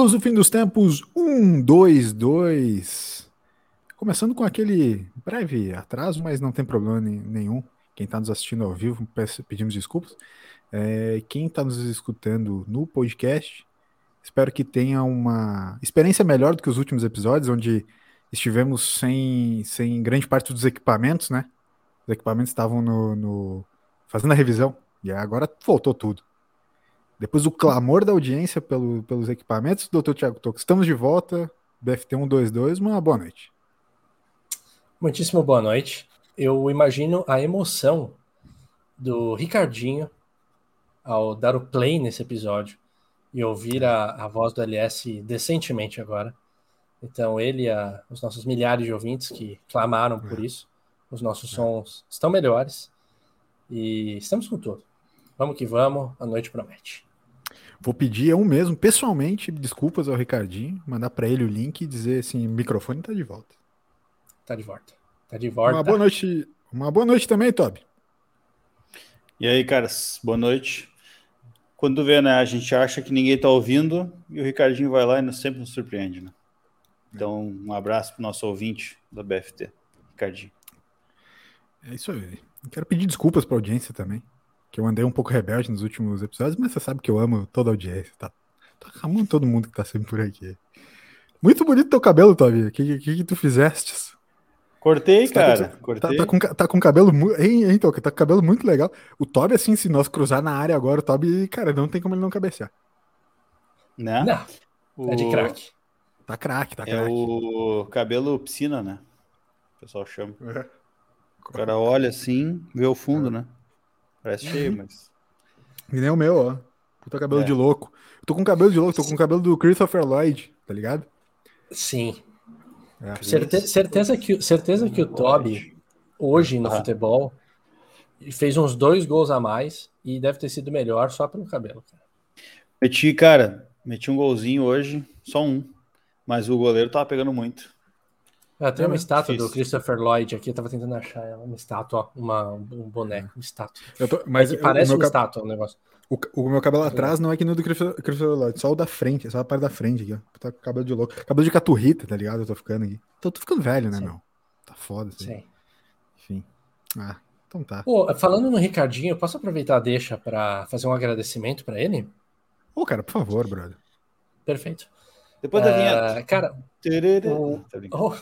Luz do Fim dos Tempos 1, 2, 2. Começando com aquele breve atraso, mas não tem problema nenhum. Quem está nos assistindo ao vivo, pedimos desculpas. É, quem está nos escutando no podcast, espero que tenha uma experiência melhor do que os últimos episódios, onde estivemos sem, sem grande parte dos equipamentos, né? Os equipamentos estavam no, no fazendo a revisão e agora voltou tudo. Depois do clamor da audiência pelo, pelos equipamentos, doutor Tiago Toco, estamos de volta. BFT 122, uma boa noite. Muitíssimo boa noite. Eu imagino a emoção do Ricardinho ao dar o play nesse episódio e ouvir a, a voz do LS decentemente agora. Então, ele e a, os nossos milhares de ouvintes que clamaram por é. isso, os nossos sons estão melhores e estamos com tudo. Vamos que vamos, a noite promete. Vou pedir eu mesmo, pessoalmente, desculpas ao Ricardinho, mandar para ele o link e dizer assim: o microfone tá de volta. Tá de volta. Tá de volta. Uma boa noite. Uma boa noite também, Toby. E aí, caras, boa noite. Quando vê, né, a gente acha que ninguém tá ouvindo e o Ricardinho vai lá e sempre nos surpreende, né? Então, um abraço pro nosso ouvinte da BFT, Ricardinho. É isso aí. quero pedir desculpas pra audiência também que eu andei um pouco rebelde nos últimos episódios, mas você sabe que eu amo toda a audiência, tá? Tô amando todo mundo que tá sempre por aqui. Muito bonito teu cabelo, Tobi. O que, que, que, tu fizeste? Cortei, tá cara. Tá, Cortei. Tá, tá, com, tá com cabelo muito. Toca? Tá com cabelo muito legal. O Toby, assim, se nós cruzar na área agora, o Toby, cara, não tem como ele não cabecear. Né? Não. O... É de craque. Tá craque, tá craque. É o cabelo piscina, né? O pessoal chama. É. O cara olha assim, vê o fundo, é. né? Parece cheio, mas. E nem o meu, ó. Puta cabelo é. de louco. Eu tô com cabelo de louco, tô com o cabelo do Christopher Lloyd, tá ligado? Sim. É. Certe certeza, que, certeza que o Toby, hoje no ah. futebol, fez uns dois gols a mais e deve ter sido melhor só pelo cabelo. Cara. Meti, cara, meti um golzinho hoje, só um. Mas o goleiro tava pegando muito. Ah, tem uma estátua difícil. do Christopher Lloyd aqui, eu tava tentando achar ela, uma estátua, uma, um boneco, uma estátua. Tô, mas é parece uma estátua o negócio. O, o, meu cabelo atrás não é que no do Christopher Lloyd, só o da frente, só a parte da frente aqui, ó. Tá com cabelo de louco. Cabelo de caturrita, tá ligado? Eu tô ficando aqui. Tô, tô ficando velho, né, Sim. meu? Tá foda assim. Sim. Enfim. Ah, então tá. Pô, falando no Ricardinho, posso aproveitar a deixa pra fazer um agradecimento pra ele? Ô, cara, por favor, brother. Perfeito. Depois da vinheta. Uh, cara, o, oh,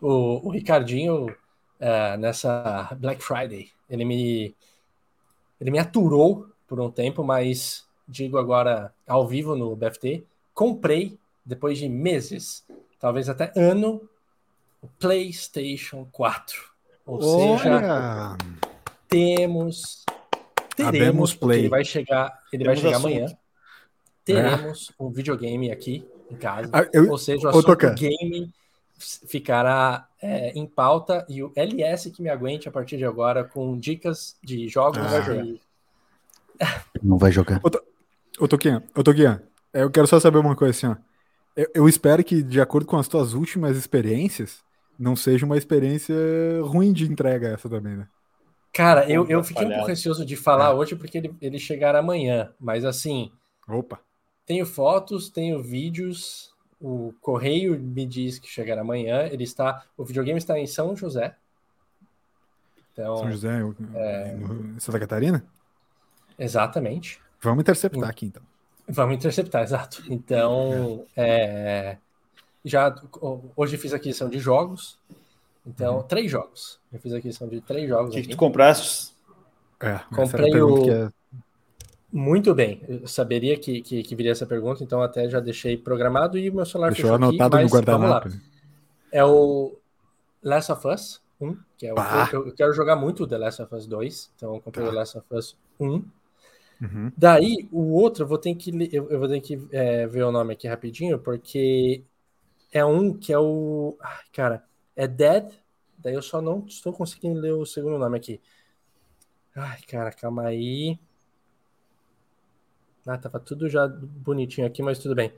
o, o, Ricardinho, uh, nessa Black Friday, ele me, ele me aturou por um tempo, mas digo agora ao vivo no BFT, comprei, depois de meses, talvez até ano, o PlayStation 4. Ou Olha. seja, temos teremos, Play. ele vai chegar, ele vai chegar amanhã teremos é. um videogame aqui em casa. Ah, eu, ou seja, o assunto game ficará é, em pauta e o LS que me aguente a partir de agora com dicas de jogos. Ah. Não vai jogar. Ô, Toquinha, ô, Toquinha, eu quero só saber uma coisa assim, ó. Eu, eu, espero que, de acordo com as tuas últimas experiências, não seja uma experiência ruim de entrega essa também, né? Cara, eu, eu fiquei um pouco receoso de falar é. hoje porque ele, ele chegará amanhã, mas assim. Opa! Tenho fotos, tenho vídeos. O correio me diz que chegará amanhã. Ele está, o videogame está em São José. Então, São José, é... Santa Catarina? Exatamente. Vamos interceptar aqui então. Vamos interceptar, exato. Então, é, já hoje fiz aquisição de jogos. Então, uhum. três jogos. Eu fiz aquisição de três jogos. O que, que, tu compraste? É, Comprei o. Muito bem, eu saberia que, que, que, viria essa pergunta, então até já deixei programado e o meu celular Deixou fechou anotado aqui, no guardanapo. É o Last of Us 1, que é o eu, eu, quero jogar muito The Last of Us 2, então eu comprei tá. o Last of Us 1. Uhum. Daí, o outro, eu vou ter que, eu, eu vou ter que é, ver o nome aqui rapidinho, porque é um que é o. Ai, cara, é Dead, daí eu só não estou conseguindo ler o segundo nome aqui. Ai, cara, calma aí. Ah, tava tudo já bonitinho aqui, mas tudo bem.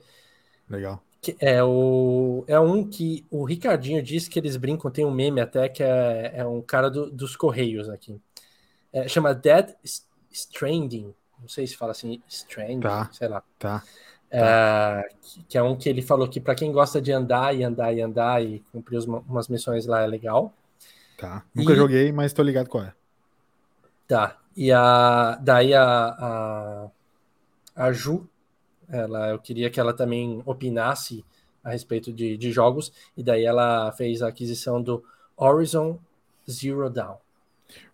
Legal. É, o, é um que o Ricardinho disse que eles brincam, tem um meme até que é, é um cara do, dos Correios aqui. É, chama Dead Stranding. Não sei se fala assim, Stranding, tá, sei lá. Tá. É, que, que é um que ele falou que para quem gosta de andar e andar e andar e cumprir os- umas missões lá é legal. Tá. Nunca E- joguei, mas tô ligado qual é. Tá. E a, daí a, a, a Ju, ela, eu queria que ela também opinasse a respeito de, de jogos, e daí ela fez a aquisição do Horizon Zero Dawn.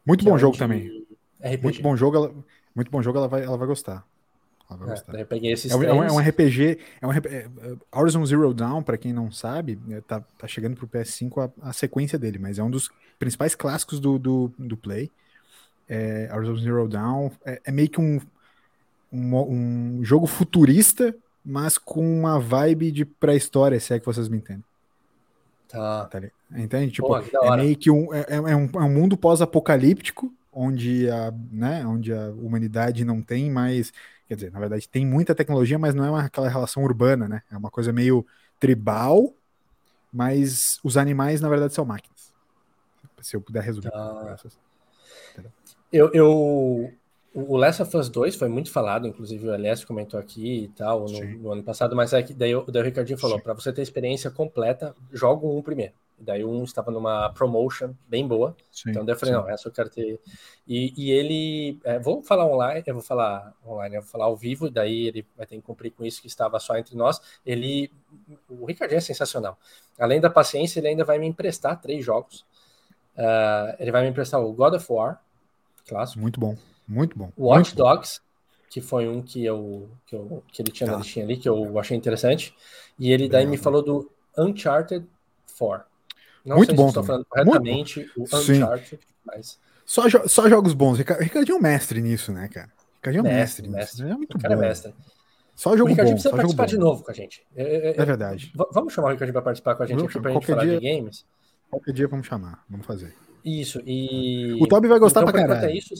Muito é bom um jogo também. RPG. Muito bom jogo, ela, muito bom jogo, ela vai, ela vai gostar. Ela vai É, gostar. eu peguei esses É um, é um- é um RPG. É um, RP é, é, Horizon Zero Dawn, pra quem não sabe, é, tá, tá chegando pro PS5 a, a sequência dele, mas é um dos principais clássicos do, do, do Play. É, Horizon Zero Dawn é, é meio que um, um, um jogo futurista, mas com uma vibe de pré-história, se é que vocês me entendem. Tá. Tá? Entende? Tipo, da é meio que um, é, é um, é um mundo pós-apocalíptico, onde a, né, onde a humanidade não tem mais. Quer dizer, na verdade, tem muita tecnologia, mas não é uma, aquela relação urbana, né? É uma coisa meio tribal, mas os animais, na verdade, são máquinas. Se eu puder resumir. Tá. Eu, eu, o Last of Us 2 foi muito falado, inclusive o LS comentou aqui e tal no, no ano passado, mas é que daí, o- daí o Ricardinho falou: para você ter experiência completa, joga um primeiro. Daí um estava numa promotion bem boa, Sim, então daí eu falei: sim. não, essa eu quero ter. E, e ele, é, vou falar online, eu vou falar online, eu vou falar ao vivo, daí ele vai ter que cumprir com isso que estava só entre nós. Ele, o Ricardinho é sensacional. Além da paciência, ele ainda vai me emprestar três jogos. Ah, ele vai me emprestar o God of War, clássico. Muito bom. Muito bom. Watch muito bom. Dogs, que foi um que eu que, eu, que ele tinha na Tá. listinha ali, que eu achei interessante. E ele daí me falou do Uncharted 4. Não Muito sei bom se estou falando corretamente o Sim. Uncharted, mas Só, jo- só jogos bons. Rica- Ricardinho é um mestre nisso, né, cara? Ricardinho é um mestre, mestre, nisso. É muito o cara bom. é mestre. Só O jogo Ricardinho bom. precisa participar bom. de novo com a gente. Eu- eu- eu- É verdade. vamos chamar o Ricardinho para participar com a gente Vamos aqui pra chamar. gente falar Qualquer de games? Qualquer dia vamos chamar. Vamos fazer. Isso, e... O Toby vai gostar então, pra caralho. é isso.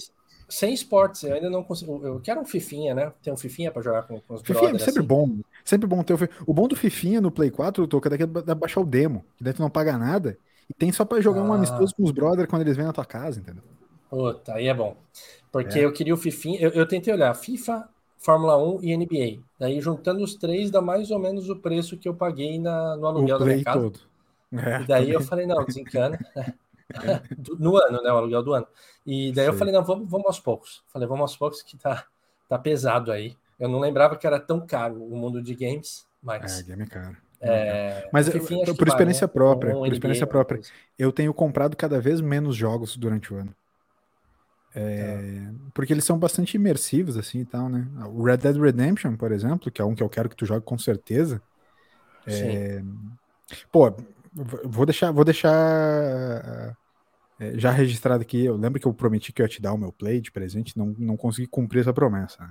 Sem esportes, eu ainda não consigo. Eu quero um Fifinha, né? Tem um Fifinha pra jogar com, com os Fifinha é sempre assim. bom. Sempre bom ter o. O bom do Fifinha no Play 4, Toca, daqui é ba- baixar o demo. Que daí tu não paga nada. E tem só pra jogar um Ah. amistoso com os brothers quando eles vêm na tua casa, entendeu? Puta, aí é bom. Porque É. eu queria o Fifinha. Eu, eu tentei olhar FIFA, Fórmula 1 e NBA. Daí, juntando os três, dá mais ou menos o preço que eu paguei na, no aluguel o da minha casa. todo. É, E daí eu também. falei, não, desencana. Do- no ano, né? O aluguel do ano. E daí eu falei, não, vamos, vamos aos poucos. Falei, vamos aos poucos que tá, tá pesado aí. Eu não lembrava que era tão caro o mundo de games, É, mas. game é caro. É, Mas o eu- acho por experiência né? própria, Um por experiência própria. Eu tenho comprado cada vez menos jogos durante o ano. É, Porque eles são bastante imersivos, assim e tal, né? O Red Dead Redemption, por exemplo, que é um que eu quero que tu jogue com certeza. Sim. Pô, vou deixar, vou deixar é, já registrado aqui. Eu lembro que eu prometi que eu ia te dar o meu play de presente, não, não consegui cumprir essa promessa. né?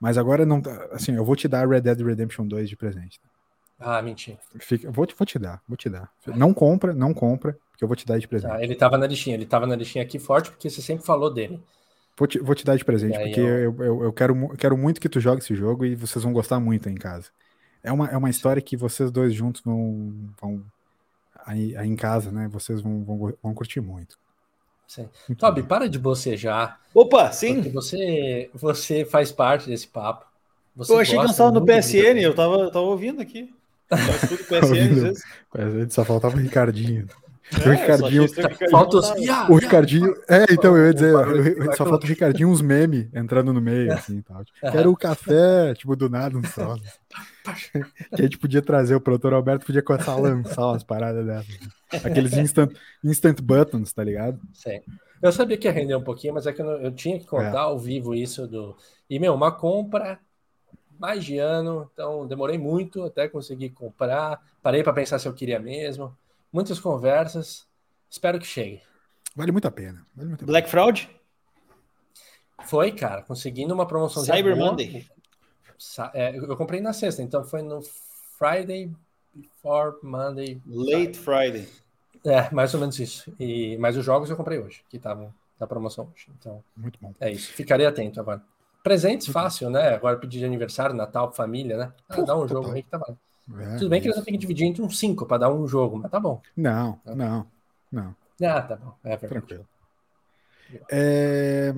Mas agora não, tá- assim, eu vou te dar Red Dead Redemption 2 de presente. Ah, mentira. Fica, vou, te, vou te dar, vou te dar. Não compra, não compra, porque eu vou te dar de presente. Tá, ele tava na listinha, ele tava na listinha aqui forte, porque você sempre falou dele. Vou te, vou te dar de presente, porque eu- eu, eu, eu quero, quero muito que tu jogue esse jogo e vocês vão gostar muito aí em casa. É uma, é uma história que vocês dois juntos vão. vão aí, aí em casa, né? Vocês vão, vão, vão curtir muito. Sim. Toby, bom. para de bocejar. Opa, Porque sim. você, você faz parte desse papo. Você Eu achei que nós estávamos no PSN, eu tava, tava ouvindo aqui. Eu escuto PSN às vezes. Só faltava o Ricardinho. É, o Ricardinho. Falta os. O. Ricardinho. É, então eu ia dizer, só falta o Ricardinho uns memes entrando no meio, assim e tal. Tipo, Quero o café, tipo, do nada, um só. que a gente podia trazer, o produtor Alberto podia começar a lançar umas paradas dessas. Aqueles instant, instant buttons, tá ligado? Sim. Eu sabia que ia render um pouquinho, mas é que eu, não- eu tinha que contar É. ao vivo isso do. E, meu, uma compra mais de ano, então demorei muito até conseguir comprar. Parei para pensar se eu queria mesmo. Muitas conversas. Espero que chegue. Vale muito a pena. Vale muito a pena. Black Fraud? Foi, cara, conseguindo uma promoção Cyber Monday. é, eu comprei na sexta, então foi no Friday before Monday. Late Friday. É, mais ou menos isso. E, mas os jogos eu comprei hoje, que estavam na promoção hoje. Então, Muito bom. é isso. Ficarei atento agora. Presentes fácil, né? Agora pedir de aniversário, Natal, família, né? Ah, Pô, dá um total. jogo aí que tá valendo. É, Tudo bem que eles isso. vão ter que dividir entre uns cinco para dar um jogo, mas tá bom. Não, não, não. Ah, tá bom. É verdade. Tranquilo. É,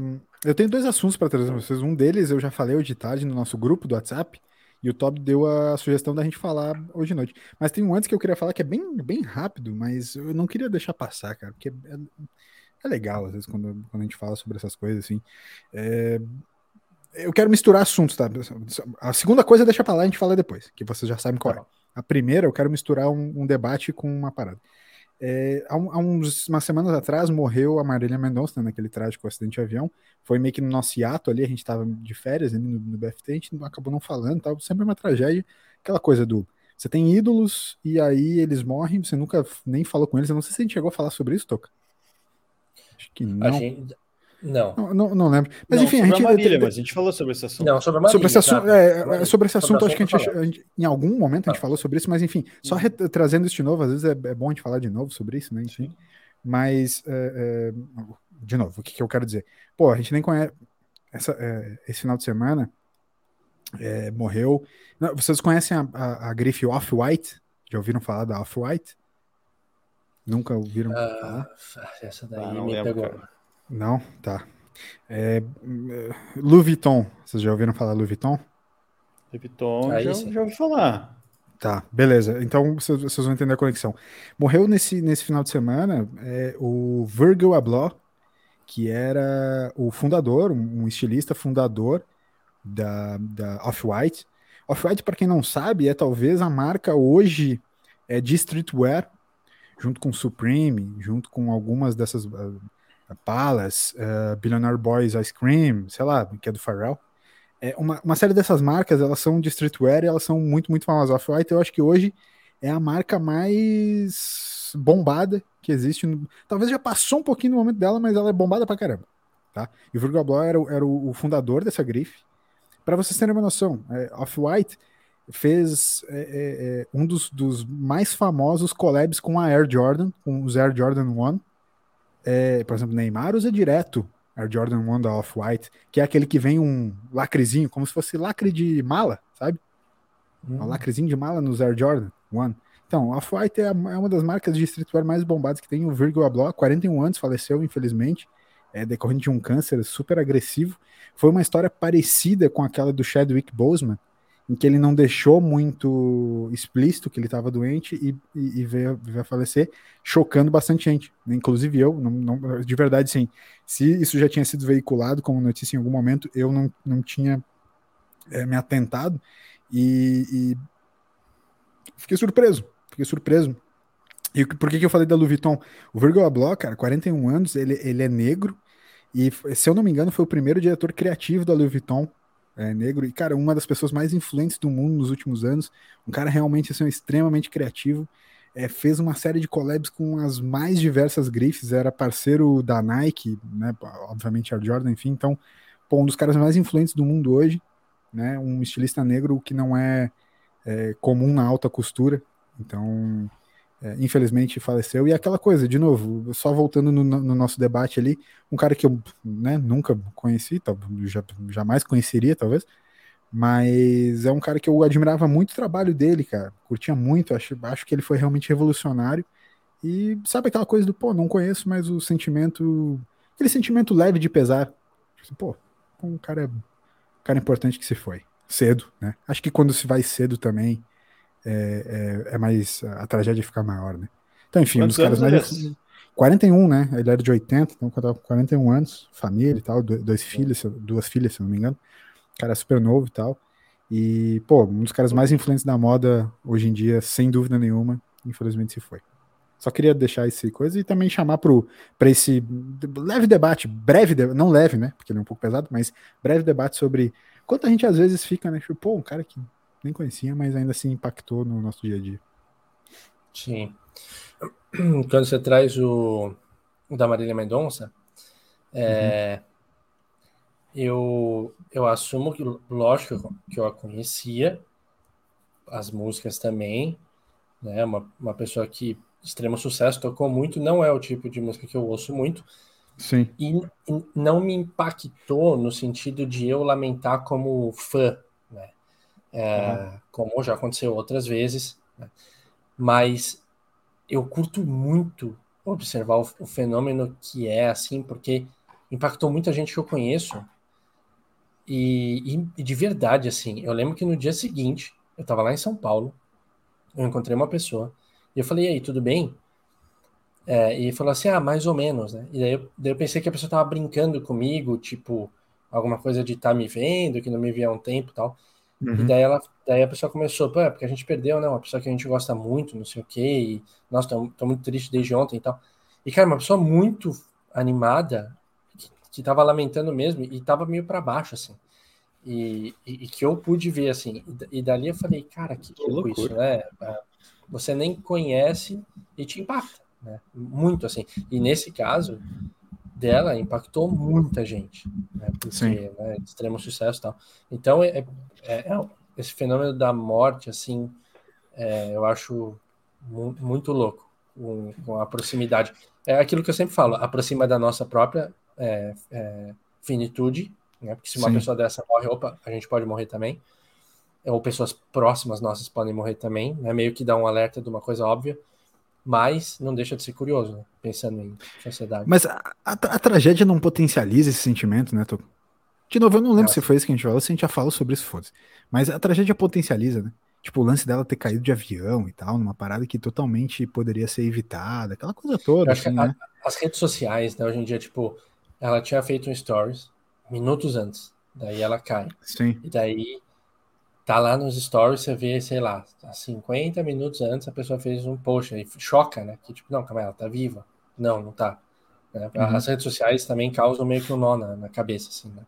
eu tenho dois assuntos para trazer para vocês. Um deles eu já falei hoje de tarde no nosso grupo do WhatsApp, E o Todd deu a sugestão da gente falar hoje à noite. Mas tem um antes que eu queria falar que é bem, bem rápido, mas eu não queria deixar passar, cara, porque é, é legal, às vezes, quando, quando a gente fala sobre essas coisas, assim. É, eu quero misturar assuntos, tá? A segunda coisa deixa pra lá, a gente fala depois, que vocês já sabem qual é. Tá a primeira, eu quero misturar um, um debate com uma parada. É, há, há uns, umas semanas atrás morreu a Marília Mendonça naquele trágico acidente de avião. Foi meio que no nosso hiato ali, a gente estava de férias no, no BFT, a gente acabou não falando, tava sempre uma tragédia. Aquela coisa do você tem ídolos e aí eles morrem, você nunca nem falou com eles. Eu não sei se a gente chegou a falar sobre isso, Toca. Acho que não. Gente, não. não. Não, não, lembro. Mas não, enfim, a gente. A Marília, mas a gente falou sobre esse assunto. Não, sobre a Marília, sobre esse assunto, é, é, sobre esse assunto, acho que a gente, a gente, em algum momento a gente ah. falou sobre isso, mas enfim, só uhum. trazendo isso de novo, às vezes é, é, bom a gente falar de novo sobre isso, né? Enfim. Mas, é, é, de novo, o que, que, eu quero dizer? Pô, a gente nem conhece. Essa, é, esse final de semana morreu. Não, vocês conhecem a, a, a grife Off-White? Já ouviram falar da Off-White? Nunca ouviram uh, falar? Essa daí ah, me pegou. Cara. Não? Tá. É, Louis Vuitton. Vocês já ouviram falar Louis Vuitton? Louis Vuitton, já, já ouvi falar. Tá, beleza. Então vocês, vão entender a conexão. Morreu nesse, nesse final de semana é, o Virgil Abloh, que era o fundador, um, um estilista fundador da, da Off-White. Off-White, para quem não sabe, é talvez a marca hoje é, de streetwear, junto com Supreme, junto com algumas dessas Palace, uh, Billionaire Boys Ice Cream, sei lá, que é do Pharrell. É, uma, uma série dessas marcas, elas são de streetwear e elas são muito, muito famosas. Off-White, eu acho que hoje é a marca mais bombada que existe. Talvez já passou um pouquinho no momento dela, mas ela é bombada pra caramba. Tá? E o Virgil Abloh era, era o, fundador dessa grife. Para vocês terem uma noção, é, Off-White fez é, é, é, um dos, dos, mais famosos collabs com a Air Jordan, com os Air Jordan 1, é, por exemplo, Neymar usa direto Air Jordan 1 da Off-White, que é aquele que vem um lacrezinho, como se fosse lacre de mala, sabe? Hum. Um lacrezinho de mala nos Air Jordan 1. Então, Off-White é, é, uma das marcas de streetwear mais bombadas que tem. O Virgil Abloh, 41 anos, faleceu, infelizmente, é decorrente de um câncer super agressivo. Foi uma história parecida com aquela do Chadwick Boseman, em que ele não deixou muito explícito que ele estava doente e, e, e veio, veio, a falecer, chocando bastante gente, inclusive eu, não, não, de verdade, sim. Se isso já tinha sido veiculado como notícia em algum momento, eu não, não tinha é, me atentado e, e, fiquei surpreso, fiquei surpreso. E por que, que eu falei da Louis Vuitton? O Virgil Abloh, cara, 41 anos, ele, ele é negro e, se eu não me engano, foi o primeiro diretor criativo da Louis Vuitton é, negro, e, cara, uma das pessoas mais influentes do mundo nos últimos anos, um cara realmente assim, extremamente criativo, é, fez uma série de collabs com as mais diversas grifes, era parceiro da Nike, né, obviamente a Jordan, enfim, então, pô, um dos caras mais influentes do mundo hoje, né, um estilista negro que não é, é comum na alta costura, então é, infelizmente faleceu. E aquela coisa, de novo, só voltando no, no nosso debate ali, um cara que eu né, nunca conheci, já, jamais conheceria, talvez, mas é um cara que eu admirava muito o trabalho dele, cara. Curtia muito, acho, acho que ele foi realmente revolucionário. E sabe aquela coisa do, pô, não conheço, mas o sentimento, aquele sentimento leve de pesar. Tipo, pô, um cara, um cara importante que se foi. Cedo, né? Acho que quando se vai cedo também, é, é, é, mais. A tragédia fica maior, né? Então, enfim, Quantos um dos caras mais. 41, né? Ele era de 80, então com 41 anos, família e tal, dois filhos, duas filhas, se não me engano. Cara super novo e tal. E, pô, um dos caras mais influentes da moda hoje em dia, sem dúvida nenhuma, infelizmente se foi. Só queria deixar esse coisa e também chamar para esse leve debate, breve, não leve, né? Porque ele é um pouco pesado, mas breve debate sobre quanto a gente às vezes fica, né? Tipo, pô, um cara que nem conhecia, mas ainda assim impactou no nosso dia a dia. Sim. Quando você traz o, o da Marília Mendonça, é, uhum. eu, eu assumo que, lógico, que eu a conhecia, as músicas também, né? Uma, uma pessoa que extremo sucesso, tocou muito, não é o tipo de música que eu ouço muito. Sim. E, e não me impactou no sentido de eu lamentar como fã? É, como já aconteceu outras vezes, né? mas eu curto muito observar o, o, fenômeno que é assim, porque impactou muita gente que eu conheço E, e, de verdade, assim, eu lembro que no dia seguinte, eu tava lá em São Paulo, eu encontrei uma pessoa, e eu falei, e aí, tudo bem? É, e falou assim, ah, mais ou menos, né? E daí eu, daí eu pensei que a pessoa tava brincando comigo, tipo, alguma coisa de estar tá me vendo, que não me via há um tempo e tal. Uhum. E daí, ela, daí a pessoa começou, pô, é porque a gente perdeu, né? Uma pessoa que a gente gosta muito, não sei o quê, e, nossa, tô, tô muito triste desde ontem e tal. E, cara, uma pessoa muito animada, que, que tava lamentando mesmo, e tava meio para baixo, assim. E, e, e, que eu pude ver, assim, e, e dali eu falei, cara, que, que louco isso, né? Ah, você nem conhece e te impacta, né? Muito, assim. E nesse caso dela, impactou muita gente, né? Porque, né, extremo sucesso e tal. Então, é, é, é, esse fenômeno da morte, assim, é, eu acho muito, muito louco com, com, a proximidade. É aquilo que eu sempre falo, aproxima da nossa própria é, é, finitude, né? Porque se uma Sim. pessoa dessa morre, opa, a gente pode morrer também. Ou pessoas próximas nossas podem morrer também, né? Meio que dá um alerta de uma coisa óbvia, mas não deixa de ser curioso, né? Pensando em sociedade. Mas a, a, a, tragédia não potencializa esse sentimento, né, Tô... De novo, eu não lembro é. se foi isso que a gente falou, se a gente já falou sobre isso, foda-se. Mas a tragédia potencializa, né? Tipo, o lance dela ter caído de avião e tal, numa parada que totalmente poderia ser evitada, aquela coisa toda, assim, né? As redes sociais, né, hoje em dia, tipo, ela tinha feito um stories, minutos antes. Daí ela cai. Sim. E daí tá lá nos stories, você vê, sei lá, 50 minutos antes a pessoa fez um post aí, choca, né? Que tipo, não, calma, ela tá viva. Não, não tá. Né? Uhum. As redes sociais também causam meio que um nó na, na cabeça, assim, né?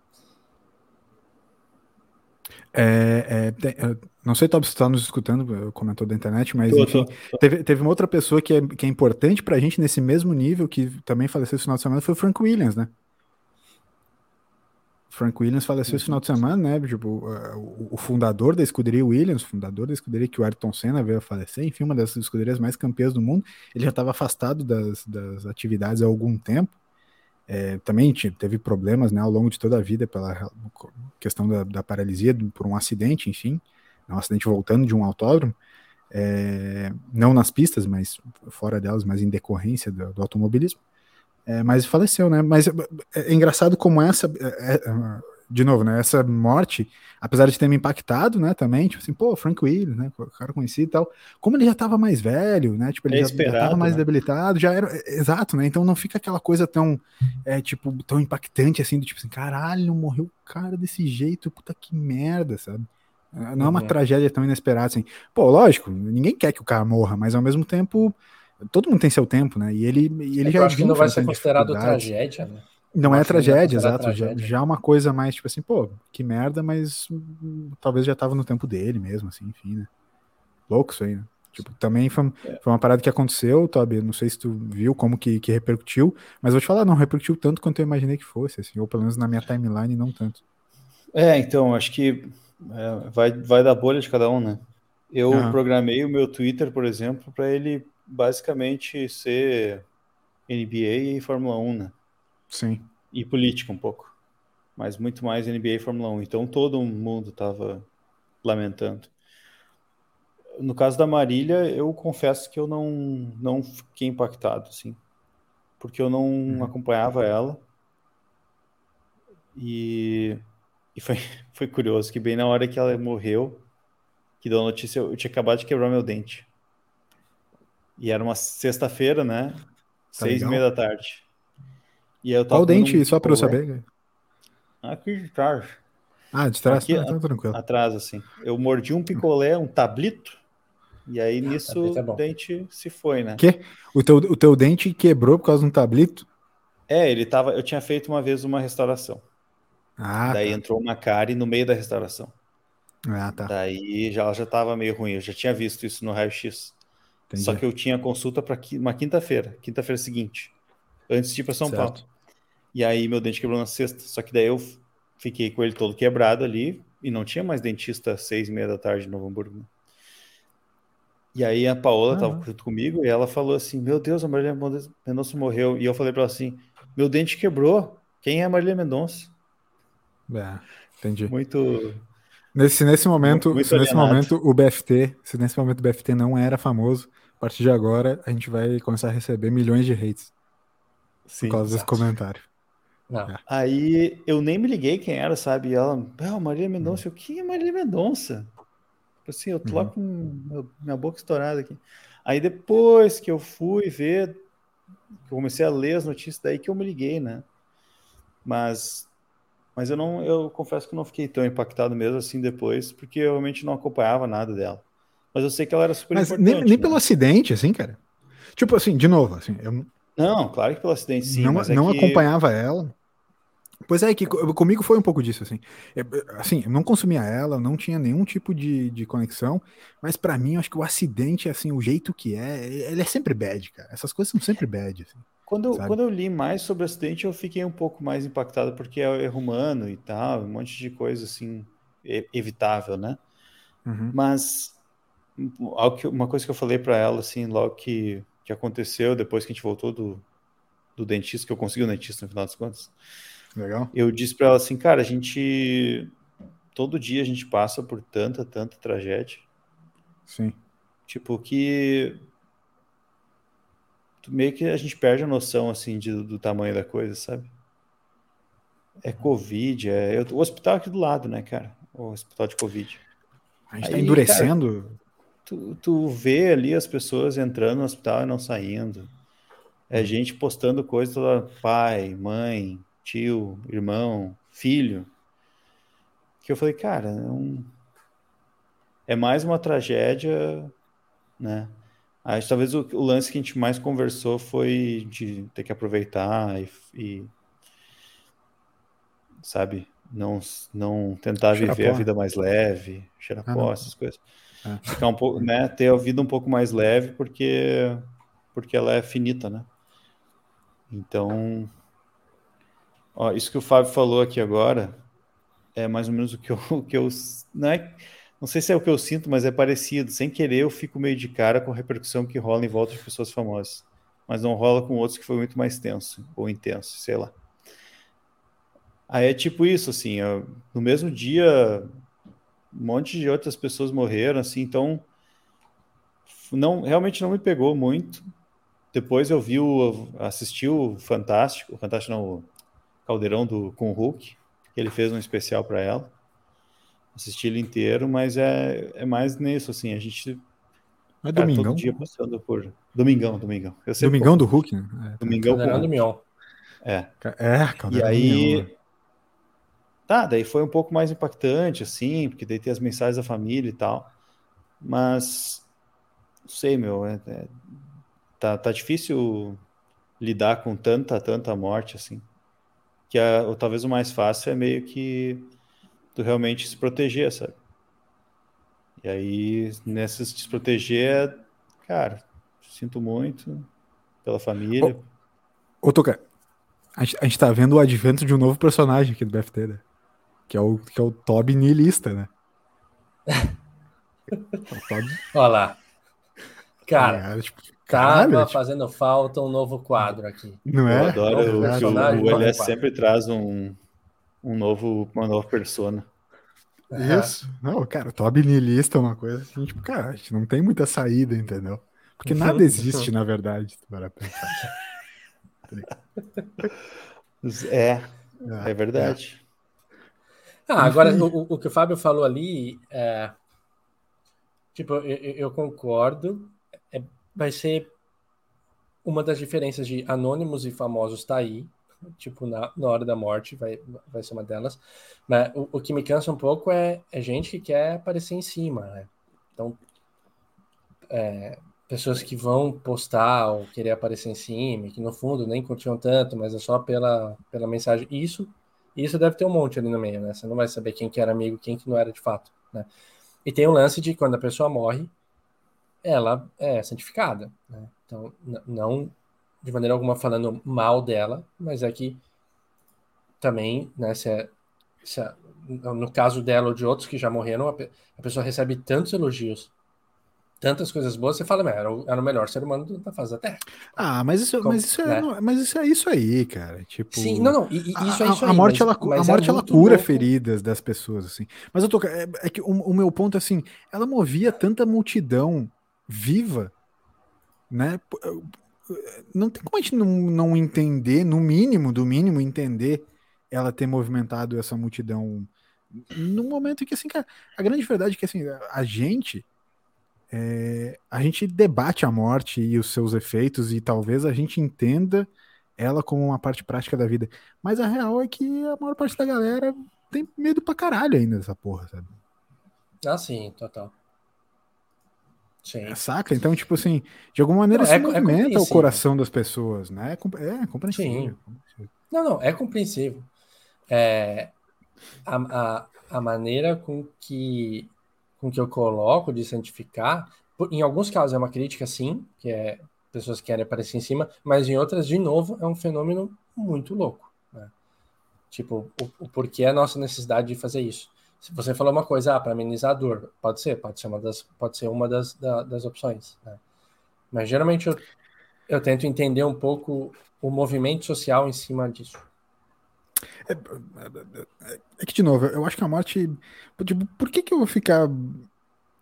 É, é, não sei se está nos escutando, comentou da internet, mas tô, enfim, tô, tô. Teve, teve uma outra pessoa que é, que é importante pra gente nesse mesmo nível, que também faleceu esse final de semana, foi o Frank Williams, né? Frank Williams faleceu esse final de semana, né? Tipo, uh, o fundador da escuderia Williams, fundador da escuderia que o Ayrton Senna veio a falecer, enfim, uma das escuderias mais campeãs do mundo. Ele já estava afastado das, das, atividades há algum tempo. É, também teve problemas né, ao longo de toda a vida pela questão da, da paralisia por um acidente, enfim, um acidente voltando de um autódromo. É, não nas pistas, mas fora delas, mas em decorrência do, do automobilismo. É, mas faleceu, né? Mas é, é engraçado como essa, é, é, de novo, né? Essa morte, apesar de ter me impactado, né? Também, tipo assim, pô, Frank Williams, né? O cara conhecido e tal. Como ele já tava mais velho, né? Tipo, ele é já, esperado, já tava mais né? debilitado, já era. Exato, né? Então não fica aquela coisa tão, é, tipo, tão impactante assim, do tipo assim, caralho, morreu o cara desse jeito, puta que merda, sabe? Não é uma uhum. tragédia tão inesperada assim. Pô, lógico, ninguém quer que o cara morra, mas ao mesmo tempo todo mundo tem seu tempo, né? E ele, e ele é já. Eu acho que não vai ser considerado tragédia, né? Não é tragédia, exato. Tragédia. Já, já é uma coisa mais tipo assim, pô, que merda, mas hum, talvez já tava no tempo dele mesmo, assim, enfim, né? Louco isso aí, né? Tipo, também foi, é. foi uma parada que aconteceu, Toby. Não sei se tu viu como que, que repercutiu, mas vou te falar, não repercutiu tanto quanto eu imaginei que fosse, assim, ou pelo menos na minha timeline, não tanto. É, então, acho que é, vai, vai da bolha de cada um, né? Eu ah. programei o meu Twitter, por exemplo, para ele basicamente ser NBA e Fórmula 1, né? Sim. E política um pouco. Mas muito mais NBA e Fórmula 1. Então todo mundo estava lamentando. No caso da Marília, eu confesso que eu não, não fiquei impactado, assim. Porque eu não uhum. acompanhava ela. E, e foi, foi curioso que bem na hora que ela morreu, que deu a notícia, eu tinha acabado de quebrar meu dente. E era uma sexta-feira, né? Tá Seis e meia da tarde. E eu Qual o dente, só para eu saber? Aqui de trás. Ah, de trás, Aqui, tá, tá tranquilo. Atrás, assim. Eu mordi um picolé, um tablito, e aí ah, nisso é o dente se foi, né? Que? O teu, o teu dente quebrou por causa de um tablito? É, ele tava. Eu tinha feito uma vez uma restauração. Ah, Daí tá. entrou uma cárie no meio da restauração. Ah, tá. Daí já, ela já tava meio ruim. Eu já tinha visto isso no raio-x. Entendi. Só que eu tinha consulta para uma quinta-feira, quinta-feira seguinte, antes de ir para São certo. Paulo. E aí meu dente quebrou na sexta. Só que daí eu fiquei com ele todo quebrado ali e não tinha mais dentista às seis e meia da tarde no Novo Hamburgo. Né? E aí a Paola estava ah, junto comigo e ela falou assim: Meu Deus, a Marília Mendonça morreu. E eu falei para ela assim: Meu dente quebrou. Quem é a Marília Mendonça? É, entendi. Muito. Nesse, nesse momento, muito se nesse momento o BFT, se nesse momento o BFT não era famoso, a partir de agora, a gente vai começar a receber milhões de hates Sim, por causa exato. desse comentário. Não. Aí eu nem me liguei quem era, sabe? E ela, ah, Marília Mendonça. Eu, quem é Marília Mendonça? Tipo assim, eu tô lá Uhum. com meu- minha boca estourada aqui. Aí depois que eu fui ver, que eu comecei a ler as notícias, daí que eu me liguei, né? Mas, mas eu não, eu confesso que não fiquei tão impactado mesmo assim depois, porque eu realmente não acompanhava nada dela. Mas eu sei que ela era super Mas importante. nem, nem né? pelo acidente, assim, cara. Tipo assim, de novo, assim, eu Não, claro que pelo acidente sim, não, é que... acompanhava ela. Pois é, que co- comigo foi um pouco disso, assim. É, assim, eu não consumia ela, não tinha nenhum tipo de, de conexão, mas pra mim, eu acho que o acidente, assim, o jeito que é, ele é sempre bad, cara. Essas coisas são sempre bad, assim. Quando, sabe? quando eu li mais sobre o acidente, eu fiquei um pouco mais impactado, porque é o erro humano e tal, um monte de coisa assim, evitável, né? Uhum. Mas um, uma coisa que eu falei pra ela, assim, logo que, que aconteceu, depois que a gente voltou do, do dentista, que eu consegui o dentista no final das contas, Legal? eu disse pra ela assim, cara, a gente. Todo dia a gente passa por tanta, tanta tragédia. Sim. Tipo, que meio que a gente perde a noção, assim, de- do tamanho da coisa, sabe? É Covid, é... eu- o hospital aqui do lado, né, cara? O hospital de Covid. A gente tá Aí, endurecendo. Tu, tu vê ali as pessoas entrando no hospital e não saindo. É gente postando coisa toda, pai, mãe, tio, irmão, filho. Que eu falei, cara, é, um- é mais uma tragédia, né? Acho que talvez o, o lance que a gente mais conversou foi de ter que aproveitar e, e, sabe, não, não tentar Cheirar viver a pó. vida mais leve, cheirar Ah, pó, não. essas coisas. É. Ficar um pouco, né, ter a vida um pouco mais leve porque porque ela é finita, né? Então, ó, isso que o Fábio falou aqui agora é mais ou menos o que eu, o que eu não é, não sei se é o que eu sinto, mas é parecido. Sem querer, eu fico meio de cara com a repercussão que rola em volta de pessoas famosas, mas não rola com outros que foi muito mais tenso ou intenso, sei lá. Aí é tipo isso, assim, ó, no mesmo dia, um monte de outras pessoas morreram, assim, então não, realmente não me pegou muito. Depois eu vi o, assisti o Fantástico, o Fantástico não, o Caldeirão do, com o Hulk, que ele fez um especial para ela. Assisti ele inteiro, mas é, é mais nisso, assim, a gente, é cara, Domingão? todo dia passando por... Domingão, Domingão. Domingão do Hulk, né? confundo. Domingão com do Hulk. Mion. É. É, E do Mignon, aí. né? Tá, daí foi um pouco mais impactante, assim, porque daí tem as mensagens da família e tal. Mas. Não sei, meu. é- é- tá, tá difícil lidar com tanta, tanta morte, assim. Que a, ou talvez o mais fácil é meio que tu realmente se proteger, sabe? E aí, nessas de se proteger, é, cara, sinto muito pela família. Ô, Toca, a gente, a gente tá vendo o advento de um novo personagem aqui do BFT, né? Que é o, que é o Toby Nihilista, né? É o Toby. Olha lá. Cara, cara, tipo, tava caralho, tipo, fazendo falta um novo quadro aqui. não Eu é? adoro Novo o que o, o novo LS sempre traz um, um novo, uma nova persona. Isso. Não, cara, Toby Nihilista é uma coisa assim, tipo, cara, a gente não tem muita saída, entendeu? Porque nada existe, na verdade, pra pensar. É, é verdade. Ah, agora, o, o- que o Fábio falou ali, é, tipo, eu, eu- eu concordo, é, vai ser uma das diferenças de anônimos e famosos tá aí, tipo, na, na hora da morte vai, vai ser uma delas, mas o, o que me cansa um pouco é, é gente que quer aparecer em cima, né? Então, é, pessoas que vão postar ou querer aparecer em cima, que no fundo nem curtiam tanto, mas é só pela, pela mensagem, isso isso deve ter um monte ali no meio, né? Você não vai saber quem que era amigo, quem que não era de fato, né? E tem o lance de quando a pessoa morre, ela é santificada, né? Então, não de maneira alguma falando mal dela, mas é que também, né, se é- se é- no caso dela ou de outros que já morreram, a, pe- a pessoa recebe tantos elogios, tantas coisas boas, você fala, "Mas era, o- era o melhor ser humano da face da Terra. Ah, mas isso, Como- mas isso, é, né? não- mas isso é isso aí, cara. Tipo, Sim, não, não, e, e isso é a, isso a aí, morte, mas- ela, mas a é morte ela cura louco. feridas das pessoas, assim. Mas eu tô, é, é que o, o meu ponto, assim, ela movia tanta multidão viva, né? Não tem como a gente não, não entender, no mínimo, do mínimo, entender ela ter movimentado essa multidão no momento em que, assim, cara, a grande verdade é que, assim, a gente, é, a gente debate a morte e os seus efeitos e talvez a gente entenda ela como uma parte prática da vida. Mas a real é que a maior parte da galera tem medo pra caralho ainda dessa porra, sabe? Ah, sim, total. Sim. É, saca? Então, tipo assim, de alguma maneira não, é, é movimenta é o coração das pessoas, né? É, é compreensível. Sim. Não, não, é compreensível. É, a, a, a maneira com que, com que eu coloco de santificar, em alguns casos é uma crítica, sim, que é pessoas que querem aparecer em cima, mas em outras, de novo, é um fenômeno muito louco. Né? Tipo, o, o porquê a nossa necessidade de fazer isso. Se você falou uma coisa, ah, para amenizar a dor, pode ser, pode ser uma das, pode ser uma das, da, das opções. Né? Mas geralmente eu, eu tento entender um pouco o movimento social em cima disso. É, é, é, que, de novo, eu acho que a morte. Tipo, por que, que eu vou ficar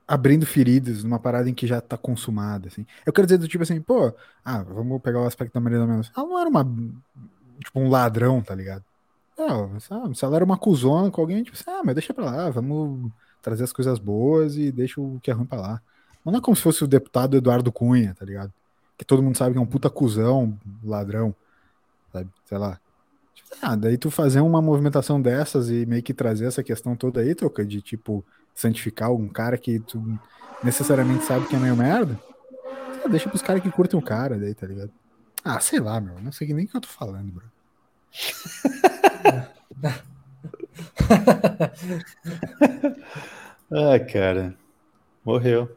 abrindo feridas numa parada em que já tá consumada, assim? Eu quero dizer do tipo assim, pô, ah, vamos pegar o aspecto da Maria da Menos. Ela não era uma. Tipo, um ladrão, tá ligado? Não, sabe, se ela era uma cuzona com alguém, tipo assim, ah, mas deixa pra lá, vamos trazer as coisas boas e deixa o que é ruim pra lá. Não é como se fosse o deputado Eduardo Cunha, tá ligado? Que todo mundo sabe que é um puta cuzão, ladrão, sabe? Sei lá. Ah, daí tu fazer uma movimentação dessas e meio que trazer essa questão toda aí, troca, de tipo, santificar um cara que tu necessariamente sabe que é meio merda, ah, deixa pros caras que curtem o cara daí, tá ligado? Ah, sei lá, meu, não sei nem o que eu tô falando, bro. ah, cara, morreu.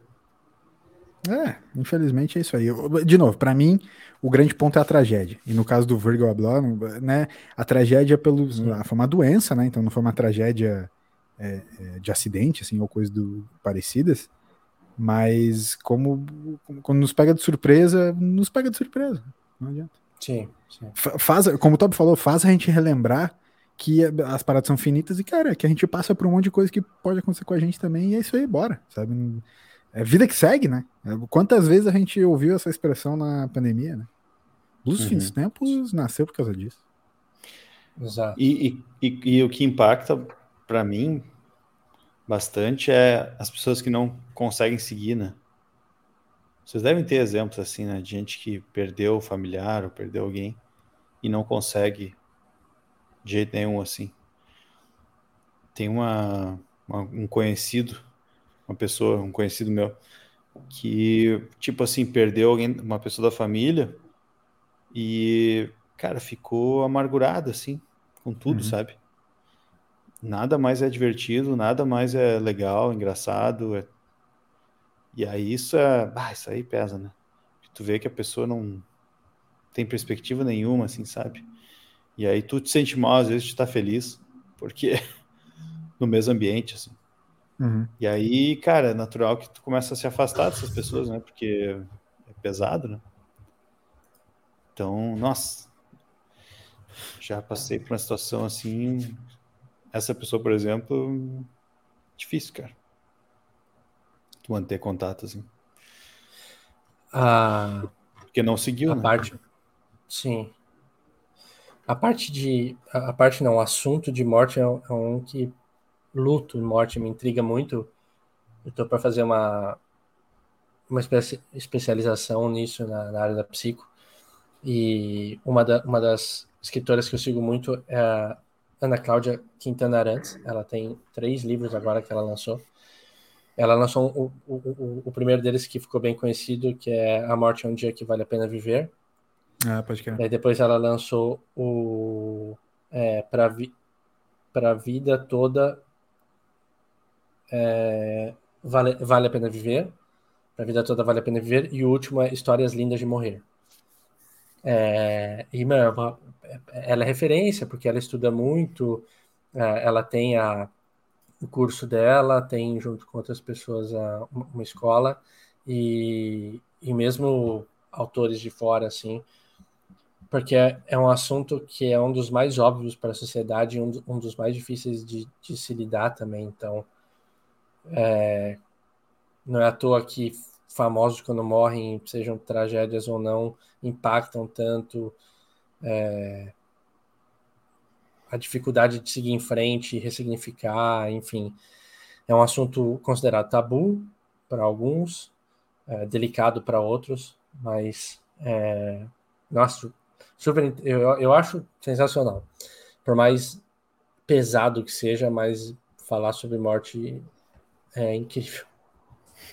É, infelizmente é isso aí. De novo, para mim, o grande ponto é a tragédia. E no caso do Virgil Abloh, né, a tragédia pelo, foi uma doença, né? Então não foi uma tragédia é, é, de acidente, assim, ou coisas do, parecidas. Mas como quando nos pega de surpresa, nos pega de surpresa. Não adianta. Sim. Faz, como o Toby falou, faz a gente relembrar que as paradas são finitas e, cara, que a gente passa por um monte de coisa que pode acontecer com a gente também, e é isso aí, bora, sabe? É vida que segue, né? Quantas vezes a gente ouviu essa expressão na pandemia, né? Dos uhum. fins tempos nasceu por causa disso. Exato. E, e, e, e o que impacta para mim bastante é as pessoas que não conseguem seguir, né? Vocês devem ter exemplos assim, né? De gente que perdeu o familiar ou perdeu alguém e não consegue de jeito nenhum assim. Tem uma, uma um conhecido, uma pessoa, um conhecido meu, que, tipo assim, perdeu alguém, uma pessoa da família e, cara, ficou amargurado, assim, com tudo, uhum. sabe? Nada mais é divertido, nada mais é legal, engraçado. É... E aí isso é. Isso aí pesa, né? Tu vê que a pessoa não tem perspectiva nenhuma, assim, sabe? E aí tu te sente mal, às vezes tu tá feliz, porque no mesmo ambiente, assim. Uhum. E aí, cara, é natural que tu começa a se afastar dessas pessoas, né? Porque é pesado, né? Então, nossa, já passei por uma situação assim. Essa pessoa, por exemplo, difícil, cara. Manter contato assim. Ah, Porque não seguiu, a né? Parte, sim. A parte de. A parte não, o assunto de morte é, é um que. Luto e morte me intriga muito. Eu tô para fazer uma. Uma especialização nisso na, na área da psico. E uma, da, uma das escritoras que eu sigo muito é a Ana Cláudia Quintana Arantes. Ela tem três livros agora que ela lançou. Ela lançou o, o, o, primeiro deles que ficou bem conhecido, que é A Morte é um Dia que Vale a Pena Viver. Ah, pode crer. Daí depois ela lançou o é, Para vi, a Vida Toda é, vale, vale a Pena Viver. Para a Vida Toda Vale a Pena Viver. E o último é Histórias Lindas de Morrer. É, e, mano, ela é referência, porque ela estuda muito, é, ela tem a, o curso dela, tem junto com outras pessoas a, uma escola, e, e mesmo autores de fora, assim, porque é, é, um assunto que é um dos mais óbvios para a sociedade e um, um, dos mais difíceis de, de, se lidar também. Então, é, não é à toa que famosos quando morrem, sejam tragédias ou não, impactam tanto é, a dificuldade de seguir em frente, ressignificar, enfim. É um assunto considerado tabu para alguns, é, delicado para outros, mas é, nossa, super, eu, eu acho sensacional. Por mais pesado que seja, mas falar sobre morte é incrível.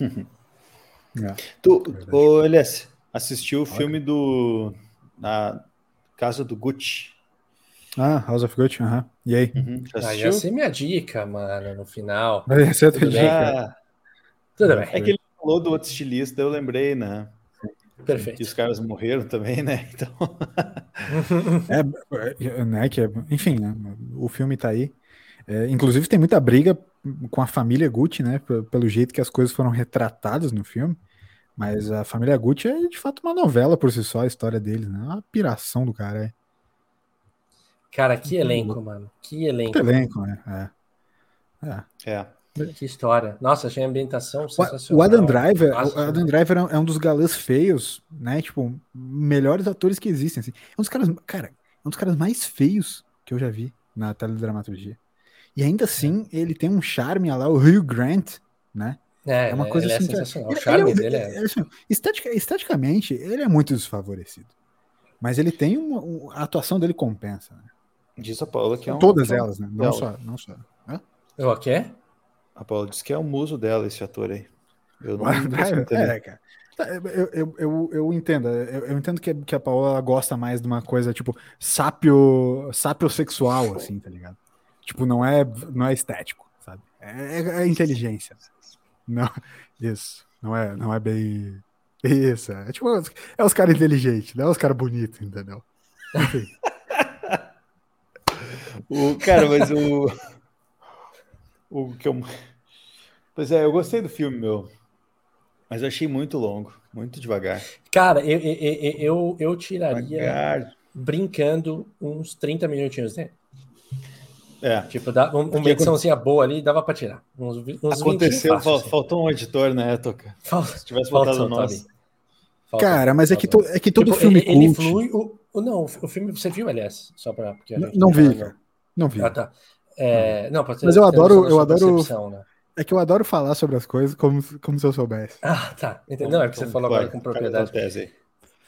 é, tu, ô, Elias, assistiu o filme do na Casa do Gucci? Ah, House of Gucci, aham. Uh -huh. E aí? Uhum, aí ia ser minha dica, mano, no final. Vai ser a tua dica. Tudo bem. É que ele falou do outro estilista, eu lembrei, né? Perfeito. E os caras morreram também, né? Então. é, né, que é, enfim, né, o filme tá aí. É, inclusive tem muita briga com a família Gucci, né? Pelo jeito que as coisas foram retratadas no filme. Mas a família Gucci é de fato uma novela por si só, a história deles, né? Uma piração do cara, é. Cara, que elenco, mano. Que elenco. Que elenco, né? É. é. é. Que história. Nossa, achei a ambientação sensacional. O Adam Driver, o Adam Driver é um dos galãs feios, né? Tipo, melhores atores que existem. Assim. É um dos caras, cara, é um dos caras mais feios que eu já vi na teledramaturgia. E ainda assim, é. ele tem um charme lá, o Hugh Grant, né? É, é uma coisa ele é assim. É sensacional. o charme ele, dele é. é assim, estetica, esteticamente, ele é muito desfavorecido. Mas ele tem uma, uma a atuação dele compensa. Né? Diz a Paula que é um. Todas elas, né? Não só. Não só. Hã? O quê? A Paula disse que é o muso dela, esse ator aí. Eu não, é, cara. Tá, eu, eu, eu, eu entendo. Eu, eu, entendo que, que a Paola gosta mais de uma coisa tipo sápio, sápio sexual, assim, tá ligado? Tipo, não é, não é estético, sabe? É, é, é inteligência. Não, isso. Não é, não é bem. Isso. É tipo, é os caras inteligentes, não é os caras bonitos, entendeu? Enfim. O, cara, mas o. O que eu. Pois é, eu gostei do filme, meu. Mas eu achei muito longo, muito devagar. Cara, eu, eu, eu, eu tiraria devagar. brincando uns 30 minutinhos dele. É. Tipo, dá, um, uma ediçãozinha boa ali, dava pra tirar. Uns, uns Aconteceu, fácil, assim. faltou um editor, né, Toca? Se tivesse faltado nós. Falta, Cara, mas é que, to, é que todo tipo, filme ele, ele flui. O, o, não, o filme você viu, aliás, só pra. Não, não vi, cara. Não vi. Ah, tá. É, não, ter, Mas eu adoro, eu adoro. Né? É que eu adoro falar sobre as coisas como, como se eu soubesse. Ah, tá. Entendeu? Não, é que você falou agora com propriedade.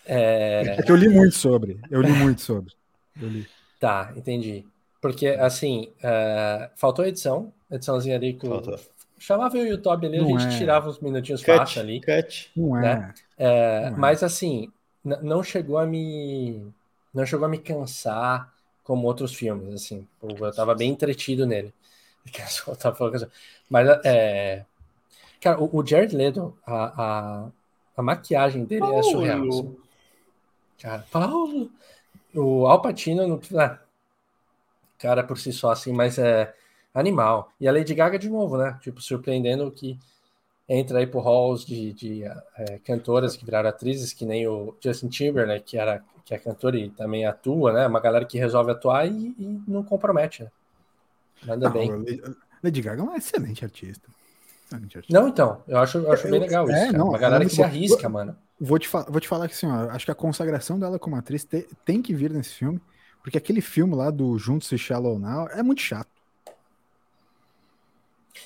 É... é que eu li muito sobre. Eu li muito sobre. Eu li. Tá, entendi. Porque, assim, uh, faltou edição, ediçãozinha ali que Faltou. chamava o YouTube ali, não a gente é. tirava uns minutinhos fácil ali. Cut. Não né? é. Não mas, assim, não chegou a me. Não chegou a me cansar como outros filmes, assim. Eu tava bem entretido nele. Mas, é... Cara, o, Jared Leto, a, a, a maquiagem dele Paulo. é surreal. Assim. Cara, Paulo! O Al Pacino, no, ah, cara por si só, assim, mas é animal. E a Lady Gaga de novo, né? Tipo, surpreendendo que entra aí pro halls de, de é, cantoras que viraram atrizes, que nem o Justin Timberlake, que era que é cantor e também atua, né? Uma galera que resolve atuar e, e não compromete, né? Nada não, bem. Lady Gaga é uma excelente artista. excelente artista. Não, então, eu acho, eu acho bem legal é, isso. Não, uma galera que se arrisca, vou, mano. Vou te, vou te falar que assim, ó, acho que a consagração dela como atriz te, tem que vir nesse filme, porque aquele filme lá do Juntos e Shallow Now é muito chato.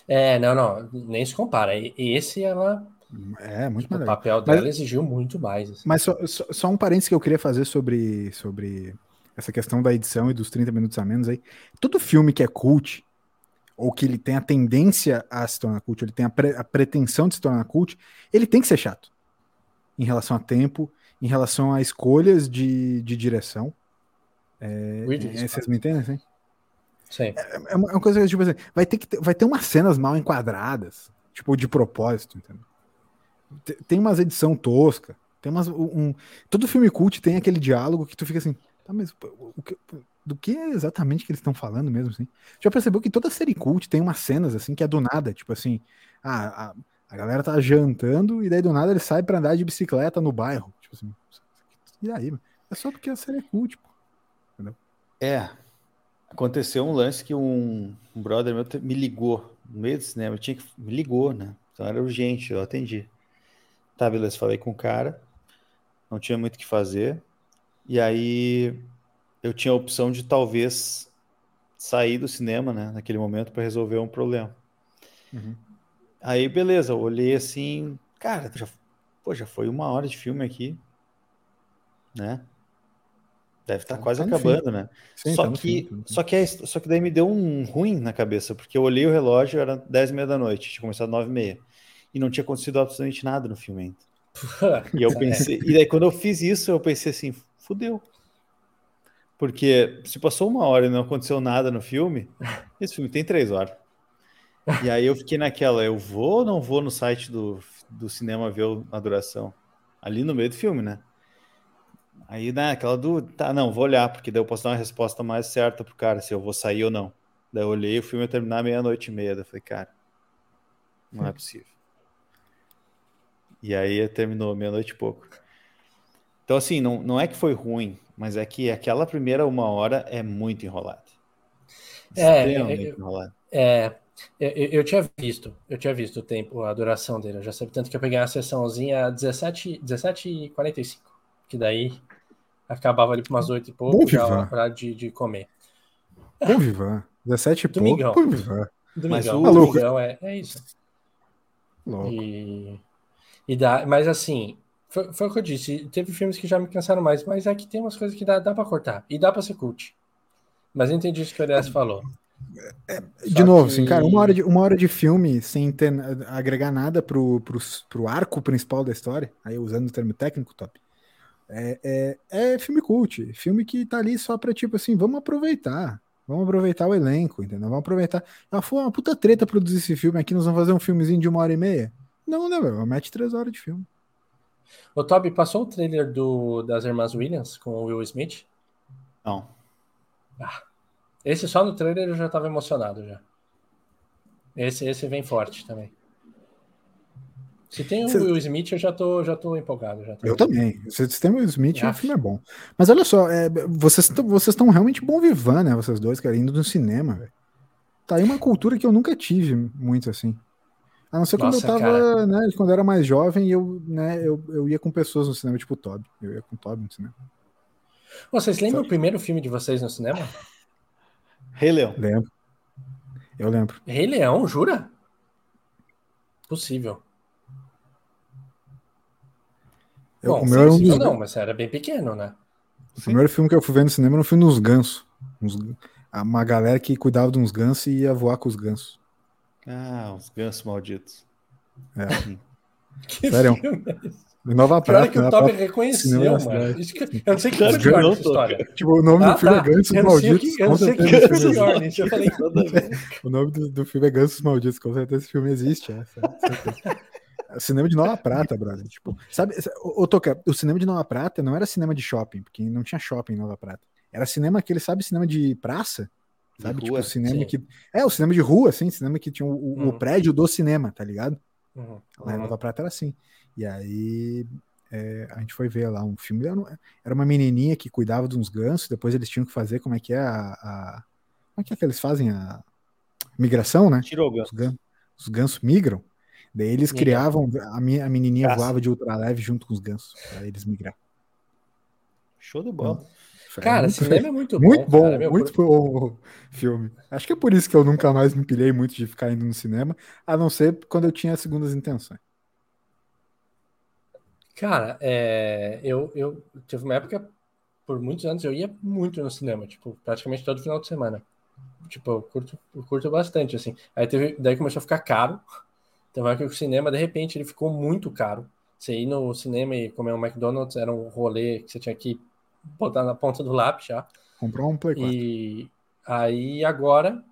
É, não, não, nem se compara. Esse ela é, muito tipo, O papel dela mas, exigiu muito mais. Assim. Mas só, só, só, um parênteses que eu queria fazer sobre, sobre essa questão da edição e dos 30 minutos a menos aí. Todo filme que é cult, ou que ele tem a tendência a se tornar cult, ele tem a, pre, a pretensão de se tornar cult, ele tem que ser chato. Em relação a tempo, em relação a escolhas de, de direção. É, é, vocês me entendem, assim? Sim. É, é, uma, é uma coisa tipo assim, vai ter, que ter, vai ter umas cenas mal enquadradas, tipo, de propósito, entendeu? tem umas edição tosca, tem umas um, todo filme cult tem aquele diálogo que tu fica assim, tá, mas o que, do que é exatamente que eles estão falando mesmo assim? Já percebeu que toda série cult tem umas cenas assim que é do nada, tipo assim, a, a, a galera tá jantando e daí do nada ele sai para andar de bicicleta no bairro, tipo assim. E aí, é só porque a série é cult, pô. Entendeu? É. Aconteceu um lance que um, um brother meu me ligou no meio do cinema, eu tinha que me ligou, né? Então era urgente, eu atendi. Tá, beleza, falei com o cara, não tinha muito o que fazer. E aí eu tinha a opção de talvez sair do cinema, né, naquele momento para resolver um problema. Uhum. Aí, beleza, eu olhei assim, cara, já, pô, já foi uma hora de filme aqui, né? Deve estar tá quase tá acabando, fim. né? Sim, só, tá que, fim, só, que é, só que daí me deu um ruim na cabeça, porque eu olhei o relógio, era 10 e meia da noite, tinha começado 9 e meia. E não tinha acontecido absolutamente nada no filme ainda. e eu pensei, e daí quando eu fiz isso, eu pensei assim, fudeu. Porque se passou uma hora e não aconteceu nada no filme, esse filme tem três horas. E aí eu fiquei naquela, eu vou ou não vou no site do, do cinema ver a duração? Ali no meio do filme, né? Aí, né, aquela dúvida, tá, não, vou olhar, porque daí eu posso dar uma resposta mais certa pro cara, se eu vou sair ou não. Daí eu olhei, o filme ia terminar meia-noite e meia, daí eu falei, cara, não é possível. E aí terminou meia-noite e pouco. Então, assim, não, não é que foi ruim, mas é que aquela primeira uma hora é muito enrolada. É, é, enrolada. É, eu, eu, tinha visto, eu tinha visto o tempo, a duração dele. Eu já sabia tanto que eu peguei uma sessãozinha 17, 17 e 45, que daí acabava ali por umas 8 e pouco, já hora de, de comer. Bom Vivan, 17 e Domingão. pouco, bom Vivan. Domingão, mas o Domingão é, é isso. Louco. E, e dá, mas assim, foi, foi o que eu disse, teve filmes que já me cansaram mais, mas é que tem umas coisas que dá, dá pra cortar, e dá pra ser cult. Mas eu entendi isso que o Elias falou. É, de novo, que... assim, cara, uma hora de, uma hora de filme sem ter, agregar nada pro, pro, pro arco principal da história, aí usando o termo técnico, top. É, é, é, filme cult, filme que tá ali só pra tipo assim, vamos aproveitar, vamos aproveitar o elenco, entendeu? Vamos aproveitar. Ah, foi uma puta treta produzir esse filme aqui, nós vamos fazer um filmezinho de uma hora e meia. Não, né, velho? Mete três horas de filme. O Toby passou o trailer do, das Irmãs Williams com o Will Smith? Não. Ah, esse só no trailer eu já estava emocionado já. Esse, esse vem forte também. Se tem o Você... Will Smith, eu já tô, já tô empolgado. Já tô eu também. Se tem o Will Smith, o filme é bom. Mas olha só, é, vocês estão realmente bom vivando, né? Vocês dois, cara, indo no cinema, velho. Tá aí uma cultura que eu nunca tive muito assim. A não ser quando Nossa, eu tava, cara. né? Quando eu era mais jovem, eu, né, eu, eu ia com pessoas no cinema, tipo o Toby. Eu ia com o Toby no cinema. Vocês lembram Foi. o primeiro filme de vocês no cinema? Rei Leão. Lembro. Eu lembro. Rei Leão, jura? Possível. Eu, Bom, o meu era um dos... não, mas era bem pequeno, né? O Sim. primeiro filme que eu fui ver no cinema não foi nos gansos. Uns... Uma galera que cuidava de uns gansos e ia voar com os gansos. Ah, os gansos malditos. É. que Sério? Filme é Nova Prata. que o Toby reconheceu, mano. Que, eu não sei que foi pior nessa história. Tipo, o nome ah, do filme é tá. é Gansos Malditos. Eu não sei que é pior. Eu falei O nome do, do filme é Gansos Malditos. Com certeza esse filme existe. É, é cinema de Nova Prata, brother. Tipo, sabe, o Toca, o cinema de Nova Prata não era cinema de shopping, porque não tinha shopping em Nova Prata. Era cinema aquele, sabe, cinema de praça? Sabe? De tipo, cinema sim. que. É, o cinema de rua, assim, cinema que tinha o, uhum. o prédio do cinema, tá ligado? Uhum. Lá em Nova Prata era assim. E aí é, a gente foi ver lá um filme. Era uma menininha que cuidava de uns gansos, depois eles tinham que fazer como é que é a. a como é que é que eles fazem a migração, né? Tirou o ganso. Os gansos migram. Daí eles criavam, a, a menininha Caça. voava de ultraleve junto com os gansos, para eles migrar. Show de bola. Então, cara, muito, cinema é muito, muito bom. bom cara, muito bom o filme. Acho que é por isso que eu nunca mais me pilhei muito de ficar indo no cinema, a não ser quando eu tinha segundas intenções. Cara, é, eu, eu tive uma época, por muitos anos, eu ia muito no cinema, tipo, praticamente todo final de semana. Tipo, eu curto, eu curto bastante, assim. Aí teve, daí começou a ficar caro. Então, que o cinema, de repente, ele ficou muito caro. Você ir no cinema e comer um McDonald's era um rolê que você tinha que botar na ponta do lápis já. Comprou um Play 4. E aí, agora,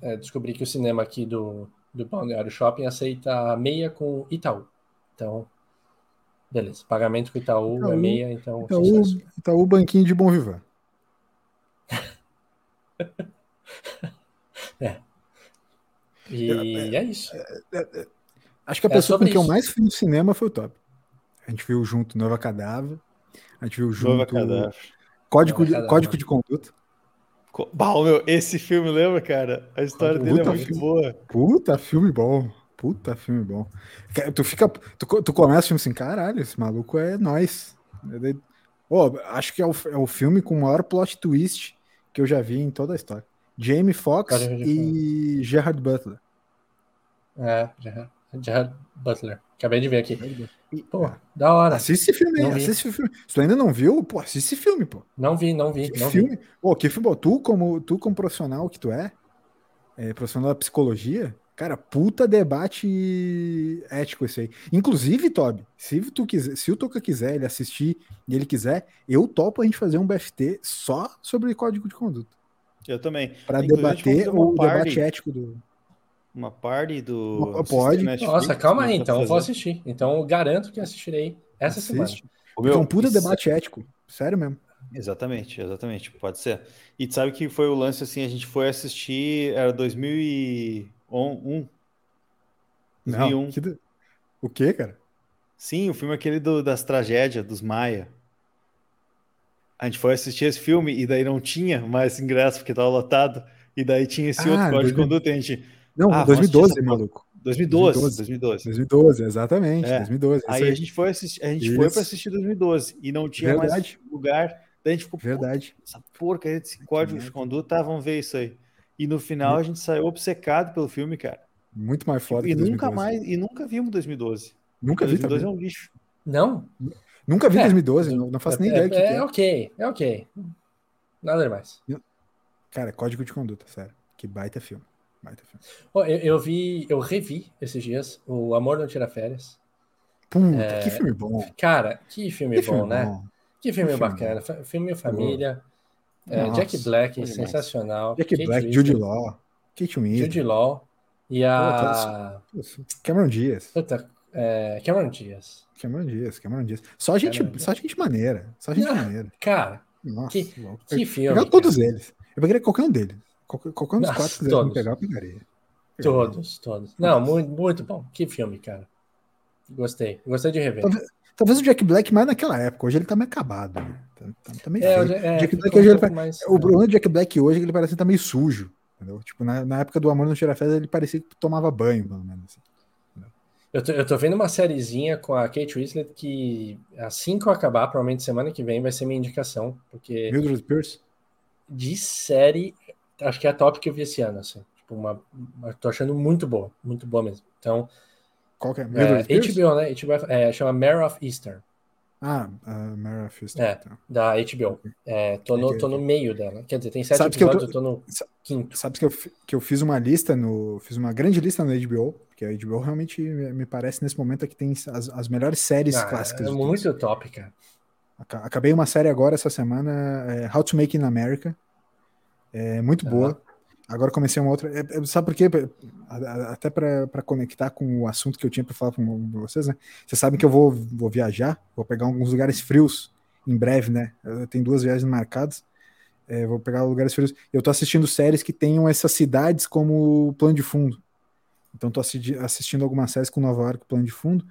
é, descobri que o cinema aqui do, do Balneário Shopping aceita meia com Itaú. Então, Beleza, pagamento com Itaú, Itaú é meia, então. Itaú, Itaú Banquinho de Bom Vivar. é. E é, é isso. É, é, é acho que a pessoa com quem eu mais fui no cinema foi o Top. A gente viu junto Nova Cadáver. A gente viu junto. Código, de, Código de Conduta. Bom, meu, esse filme, lembra, cara? A história Puta dele é muito filme, boa. Puta, filme bom. Puta filme bom. Tu fica. Tu, tu começa o filme assim, caralho, esse maluco é nós. Oh, acho que é o, é o filme com o maior plot twist que eu já vi em toda a história. Jamie Foxx e Gerard Butler. É, Gerard, Gerard Butler. Acabei de ver aqui. Pô, da hora. Assiste esse filme aí, assiste esse filme. Se tu ainda não viu, pô, assiste esse filme, pô. Não vi, não vi. Que não filme? Vi. Pô, que filme, tu como, tu como profissional que tu é, é, profissional da psicologia, cara, puta debate ético esse aí. Inclusive, Toby, se tu quiser, se o Toca quiser ele assistir e ele quiser, eu topo a gente fazer um BFT só sobre código de conduta. Eu também. Para debater o party, debate ético do. Uma party do. Pode. Nossa, calma aí, então eu vou assistir. Então eu garanto que assistirei essa Assiste. semana. O meu, é um puta isso... debate ético. Sério mesmo. Exatamente, exatamente. Pode ser. E sabe que foi o lance assim, a gente foi assistir, era 2001. 2001. Não, que... O que, cara? Sim, o filme aquele do, das tragédias, dos Maia. A gente foi assistir esse filme e daí não tinha mais ingresso porque tava lotado. E daí tinha esse ah, outro código 2000... de conduta e a gente. Não, ah, 2012, maluco. 2012, 2012. 2012, exatamente. É. 2012. Aí, aí, a gente foi assistir, a gente Isso. foi para assistir 2012 e não tinha Verdade. mais lugar. Daí a gente ficou, Verdade. essa porca esse código de conduta, tá, vamos ver isso aí. E no final a gente saiu obcecado pelo filme, cara. Muito mais foda tipo, e nunca mais E nunca vimos 2012. Nunca vi 2012 também. é um lixo. Não? Nunca vi é, 2012, não, não faço nem é, ideia. É, que é, é ok, é ok. Nada mais. Cara, código de conduta, sério. Que baita filme. Baita filme. Oh, eu, eu, vi, eu revi esses dias o Amor Não Tira Férias. Puta, é... que filme bom. Cara, que filme, que bom, filme né? Bom. Que filme, que bacana. Filme, filme família. É, Jack Black, sensacional. Jack Kate Black, Judy Law. Kate Winslet. Judy Law. E a. Cameron Diaz. Puta, é, Cameron Diaz. Cameron Diaz, Cameron Diaz. Só gente, só gente maneira. Só gente maneira. Cara, Nossa, que, que filme. Pegar todos eles. Eu pegaria qualquer um deles. Qualquer, qualquer um dos Nossa, quatro que quiser pegar, eu pegaria. Todos, todos. Não, muito, muito bom. Que filme, cara. Gostei. Gostei de rever. Talvez, talvez, o Jack Black mais naquela época. Hoje ele tá meio acabado. Né? Tá, tá, tá meio é, é, Jack Black hoje um ele, mais, o problema do Jack Black hoje é que ele parece que tá meio sujo. Entendeu? Tipo, na, na época do Amor no Tira ele parecia que tomava banho, pelo menos. Assim. Eu tô, eu tô vendo uma sériezinha com a Kate Winslet que assim que eu acabar, provavelmente semana que vem, vai ser minha indicação. Porque. Mildred Pierce? De série, acho que é a top que eu vi esse ano, assim. Tipo, uma, uma tô achando muito boa, muito boa mesmo. Então. Qual que é? Mildred é, HBO, né? HBO, é, chama Mare of Eastern. Ah, uh, Mare of Eastern. É, tá. da HBO. É, tô, no, tô no meio dela. Quer dizer, tem sete Sabe episódios, que eu, tô, eu tô no quinto. Sabe que eu, que eu fiz uma lista no. Fiz uma grande lista no HBO, porque a HBO realmente me parece nesse momento que tem as, as melhores séries ah, clássicas. É muito top, cara. Acabei uma série agora essa semana, é How to Make in America. É muito boa. Agora comecei uma outra. É, é, sabe por quê? Até para conectar com o assunto que eu tinha para falar com vocês, né? Vocês sabem que eu vou, vou viajar, vou pegar alguns lugares frios em breve, né? Tenho duas viagens marcadas. É, vou pegar lugares frios. Eu tô assistindo séries que tenham essas cidades como plano de fundo. Então tô assistindo algumas séries com Nova York plano de fundo.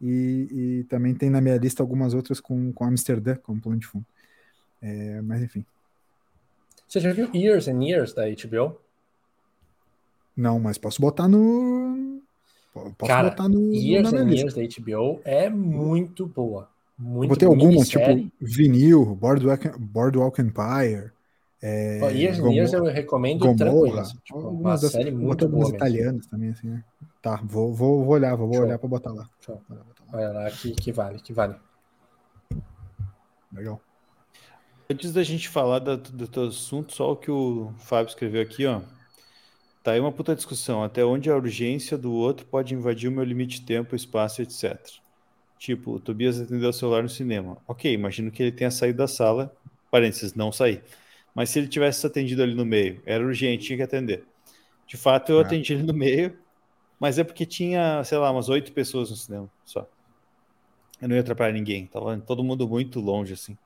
E, e também tem na minha lista algumas outras com, com Amsterdã como plano de fundo. É, mas enfim, você já viu Years and Years da HBO? Não, mas posso botar no. Posso Cara, botar no. Years and Years da HBO é muito boa. Muito Botei algumas, tipo Vinil, Boardwalk, Boardwalk Empire. É, oh, Years and Years eu recomendo Gomorra, assim, tipo, uma das, série muito boa. italianas também, assim, né? Tá, vou, vou, vou olhar, vou Show. olhar pra botar lá. Show. Olha lá que, que vale, que vale. Legal. Antes da gente falar do, do teu assunto, só o que o Fábio escreveu aqui, ó. Tá aí uma puta discussão. Até onde a urgência do outro pode invadir o meu limite de tempo, espaço, etc. Tipo, o Tobias atendeu o celular no cinema. Ok, imagino que ele tenha saído da sala. Parênteses, não sair. Mas se ele tivesse atendido ali no meio, era urgente, tinha que atender. De fato, eu é. atendi ele no meio, mas é porque tinha, sei lá, umas oito pessoas no cinema só. Eu não ia atrapalhar ninguém. Tava todo mundo muito longe, assim.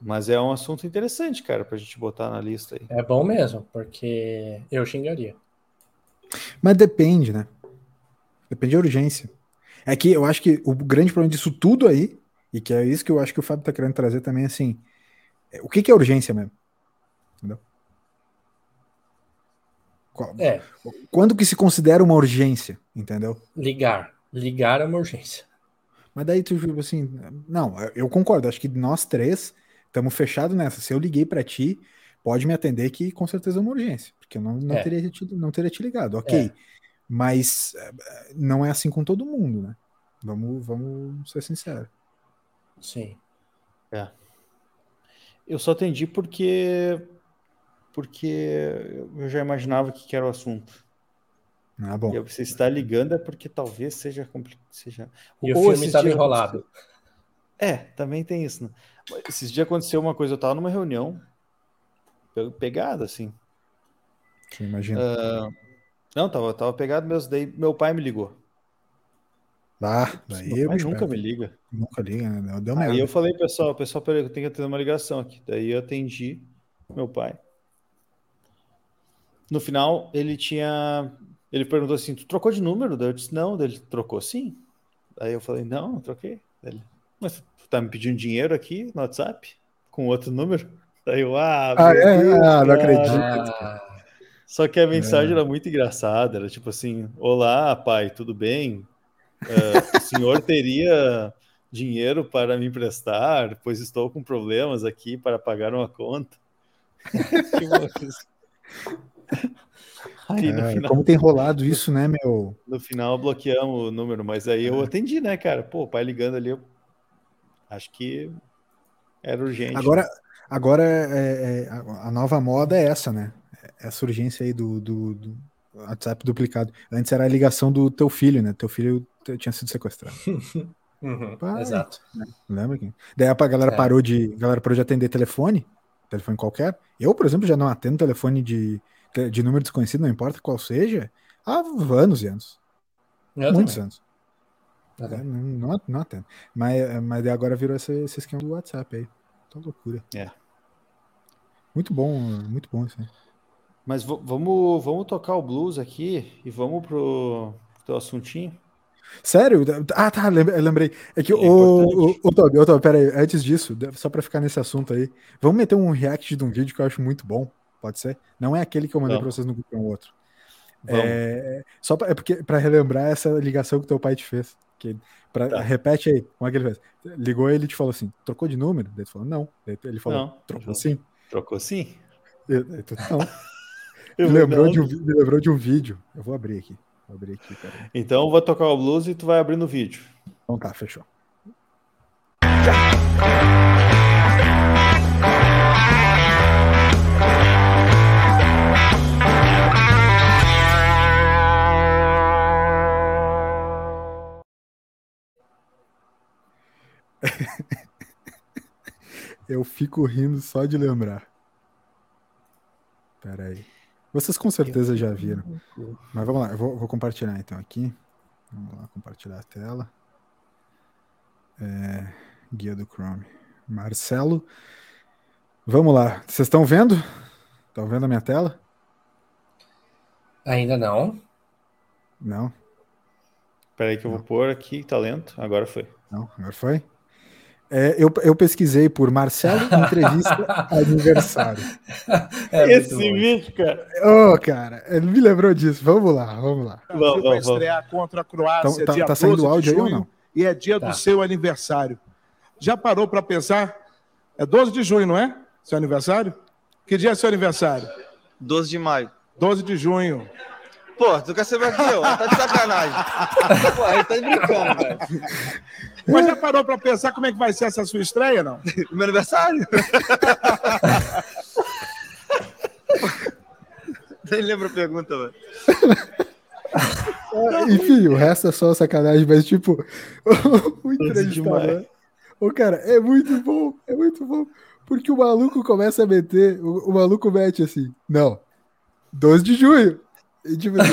Mas é um assunto interessante, cara, pra gente botar na lista aí. É bom mesmo, porque eu xingaria. Mas depende, né? Depende da urgência. É que eu acho que o grande problema disso tudo aí, e que é isso que eu acho que o Fábio tá querendo trazer também, assim, é, o que, que é urgência mesmo? Entendeu? Qual- É, Quando que se considera uma urgência, entendeu? ligar. Ligar é uma urgência. Mas daí tu, tipo assim, não, eu concordo, acho que nós três estamos fechados nessa. Se eu liguei pra ti, pode me atender que com certeza é uma urgência, porque eu não, não, É. teria, te, não teria te ligado, ok. É. Mas eh, não é assim com todo mundo, né? Vamos, vamos ser sinceros. Sim. Eu só atendi porque porque eu já imaginava que que era o assunto. Ah, bom. E você está ligando é porque talvez seja complicado. Seja... E o Ou filme esses estava enrolado. É, também tem isso. Né? Esses dias aconteceu uma coisa, eu tava numa reunião pe- pegada, assim. Imagina. Ah, não, tava, tava pegado mesmo. Daí meu pai me ligou. Ah, daí meu eu pai nunca me liga. nunca liga, né? Deu merda. Aí eu falei, pessoal, pessoal, peraí, eu tenho que atender uma ligação aqui. Daí eu atendi meu pai. No final, ele tinha. Ele perguntou assim: Tu trocou de número? Daí eu disse: Não. Daí ele trocou sim. Aí eu falei: Não, não troquei. Daí ele, Mas tu tá me pedindo dinheiro aqui no WhatsApp? Com outro número? Daí eu, ah, Ah, é? Deus, Ah, não cara." acredito. Ah, Só que a mensagem É. era muito engraçada, era tipo assim: Olá, pai, tudo bem? Ah, o senhor teria dinheiro para me emprestar, pois estou com problemas aqui para pagar uma conta. Aí É, final, como tem rolado isso, né, meu? no final bloqueamos o número, mas aí eu atendi, né, cara? Pô, o pai ligando ali, eu acho que era urgente. Agora, agora é- é- a nova moda é essa, né? Essa urgência aí do, do, do WhatsApp duplicado. Antes era a ligação do teu filho, né? Teu filho tinha sido sequestrado. uhum, Pai. exato. Lembra? que- Daí a galera É. parou de, a galera parou de atender telefone, telefone qualquer. Eu, por exemplo, já não atendo telefone de, de número desconhecido, não importa qual seja, há anos e anos. Eu muitos também. anos. Eu É, não, não, atendo. Mas, mas daí agora virou esse, esse esquema do WhatsApp aí. Tá loucura. É. Muito bom, muito bom isso aí. Mas vamos, vamos tocar o blues aqui e vamos pro, teu assuntinho. Sério? Ah, tá, lem- lembrei. É que É o, ô, Toby, pera aí, antes disso, só pra ficar nesse assunto aí, vamos meter um react de um vídeo que eu acho muito bom, pode ser? Não é aquele que eu mandei pra Vamos. vocês no grupo, é um outro. Vamos. É, só pra, é porque, pra relembrar essa ligação que teu pai te fez. Que, pra, Tá. Repete aí, como é que ele fez? Ligou ele e te falou assim, trocou de número? Daí tu falou, não. Daí ele falou, Não. trocou sim. Trocou sim? Daí tu, não. Eu Me lembrou, de um, me lembrou de um vídeo. Eu vou abrir aqui. Vou abrir aqui. Então eu vou tocar o blues e tu vai abrir no vídeo. Então tá, fechou. Eu fico rindo só de lembrar. Pera aí. Vocês com certeza já viram. Mas vamos lá, eu vou, vou compartilhar então aqui. Vamos lá, compartilhar a tela. É, guia do Chrome. Marcelo. Vamos lá. Vocês estão vendo? Estão vendo a minha tela? Ainda não. Não, Espera aí que eu vou pôr aqui, talento. Agora foi. não, agora foi. É, eu, eu pesquisei por Marcelo entrevista aniversário. É Esse vídeo, cara. Ô, cara, ele me lembrou disso. Vamos lá, vamos lá. Vamos, vamos, vamos. estrear contra a Croácia Então, tá- dia tá saindo 12 de áudio aí ou junho não? e é dia Tá. do seu aniversário. Já parou para pensar? É 12 de junho, não é? Seu aniversário? Que dia é seu aniversário? 12 de maio. 12 de junho. Pô, tu quer saber aqui, ó? Tá de sacanagem. Pô, aí tá brincando, velho. Mas já parou para pensar como é que vai ser essa sua estreia, não? Meu aniversário? Nem lembro a pergunta, velho. É, Enfim, o resto é só sacanagem, mas tipo, o entrevistador. O cara, é muito bom, é muito bom. Porque o maluco começa a meter, o, o maluco mete assim, não, 12 de junho. E tipo assim,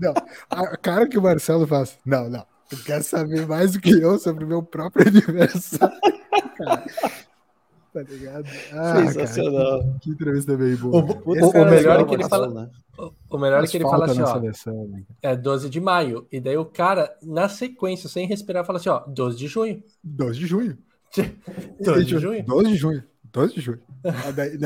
não, não. A cara que o Marcelo faz, não, não, tu quer saber mais do que eu sobre o meu próprio aniversário. Cara, tá ligado? Ah, Sensacional. Cara, que, entrevista bem boa. O, cara. o- Esse o cara melhor é é que ele uma fala. né? o- O melhor é que ele fala assim, ó. seleção, né? É 12 de maio. E daí o cara, na sequência, sem respirar, fala assim, ó, 12 de junho. 12 de junho. 12 de junho. 12 de junho. 12 de julho. Ah, daí-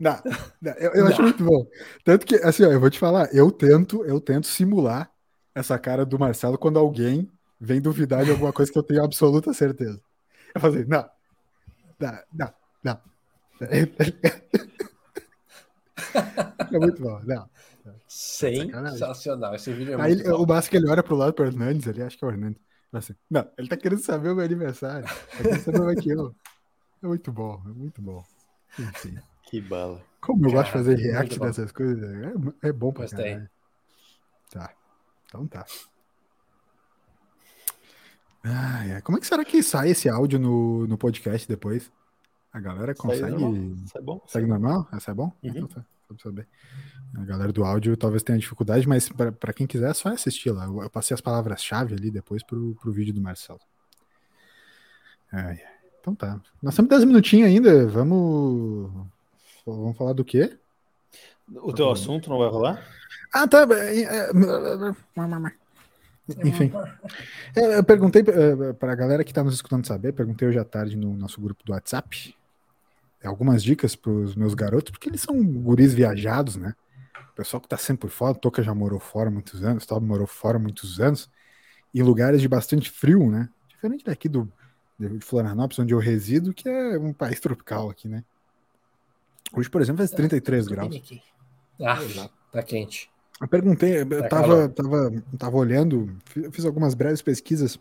Não, não, eu, eu acho muito bom. Tanto que, assim, ó, eu vou te falar, eu tento, eu tento simular essa cara do Marcelo quando alguém vem duvidar de alguma coisa que eu tenho absoluta certeza. Eu falo assim, não, não, não, não. É muito bom, não. Sensacional. Esse vídeo é Aí muito bom. o Basque ele olha pro lado pro Hernandes ali, acho que é o Hernandes. Assim, não, ele tá querendo saber o meu aniversário. Tá querendo saber mais que eu. É muito bom, é muito bom. Enfim. Que bala. Como eu gosto de fazer react dessas coisas, é, é bom pra Gostei. caralho. Tá, então tá. Ai, como é que será que sai esse áudio no, no podcast depois? A galera consegue. normal. Isso é bom. Segue normal? Essa é bom? Uhum. Então tá, só pra saber. A galera do áudio talvez tenha dificuldade, mas pra pra quem quiser é só assistir lá. Eu, eu passei as palavras-chave ali depois pro, pro vídeo do Marcelo. Ai, ai. Então tá. Nós temos 10 minutinhos ainda. Vamos. Vamos falar do quê? O teu assunto não vai rolar? Ah, tá. é, é, Enfim. É, Eu perguntei eh, pra galera que tá nos escutando saber, perguntei hoje à tarde no nosso grupo do WhatsApp algumas dicas pros meus garotos, porque eles são guris viajados, né? O pessoal que tá sempre por fora, Toca já morou fora muitos anos, Tob morou fora muitos anos, em lugares de bastante frio, né? Diferente daqui do, de Florianópolis, onde eu resido, que é um país tropical aqui, né? Hoje, por exemplo, faz 33 graus. Ah, tá quente. Eu perguntei, eu Tá tava, tava, tava olhando, fi- fiz algumas breves pesquisas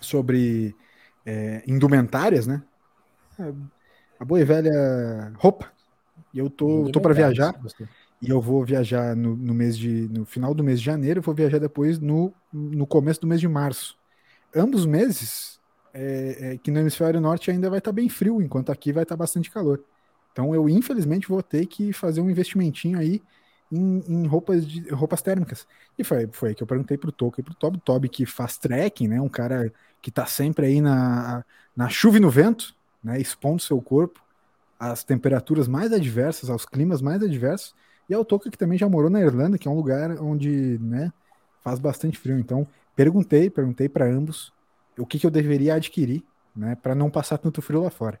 sobre é, indumentárias, né? A boa e velha roupa. E eu tô, tô para viajar, e eu vou viajar no, no mês de. no final do mês de janeiro, eu vou viajar depois no, no começo do mês de março. Ambos meses, é, é, que no hemisfério norte ainda vai estar bem frio, enquanto aqui vai estar bastante calor. Então eu, infelizmente, vou ter que fazer um investimentinho aí em, em roupas, de, roupas térmicas. E foi, foi aí que eu perguntei pro Toco e pro Toby. Toby que faz trekking, né? Um cara que tá sempre aí na, na chuva e no vento, né? Expondo seu corpo às temperaturas mais adversas, aos climas mais adversos. E ao Toca que também já morou na Irlanda, que é um lugar onde, né? Faz bastante frio. Então, perguntei, perguntei para ambos o que, que eu deveria adquirir, né? Para não passar tanto frio lá fora.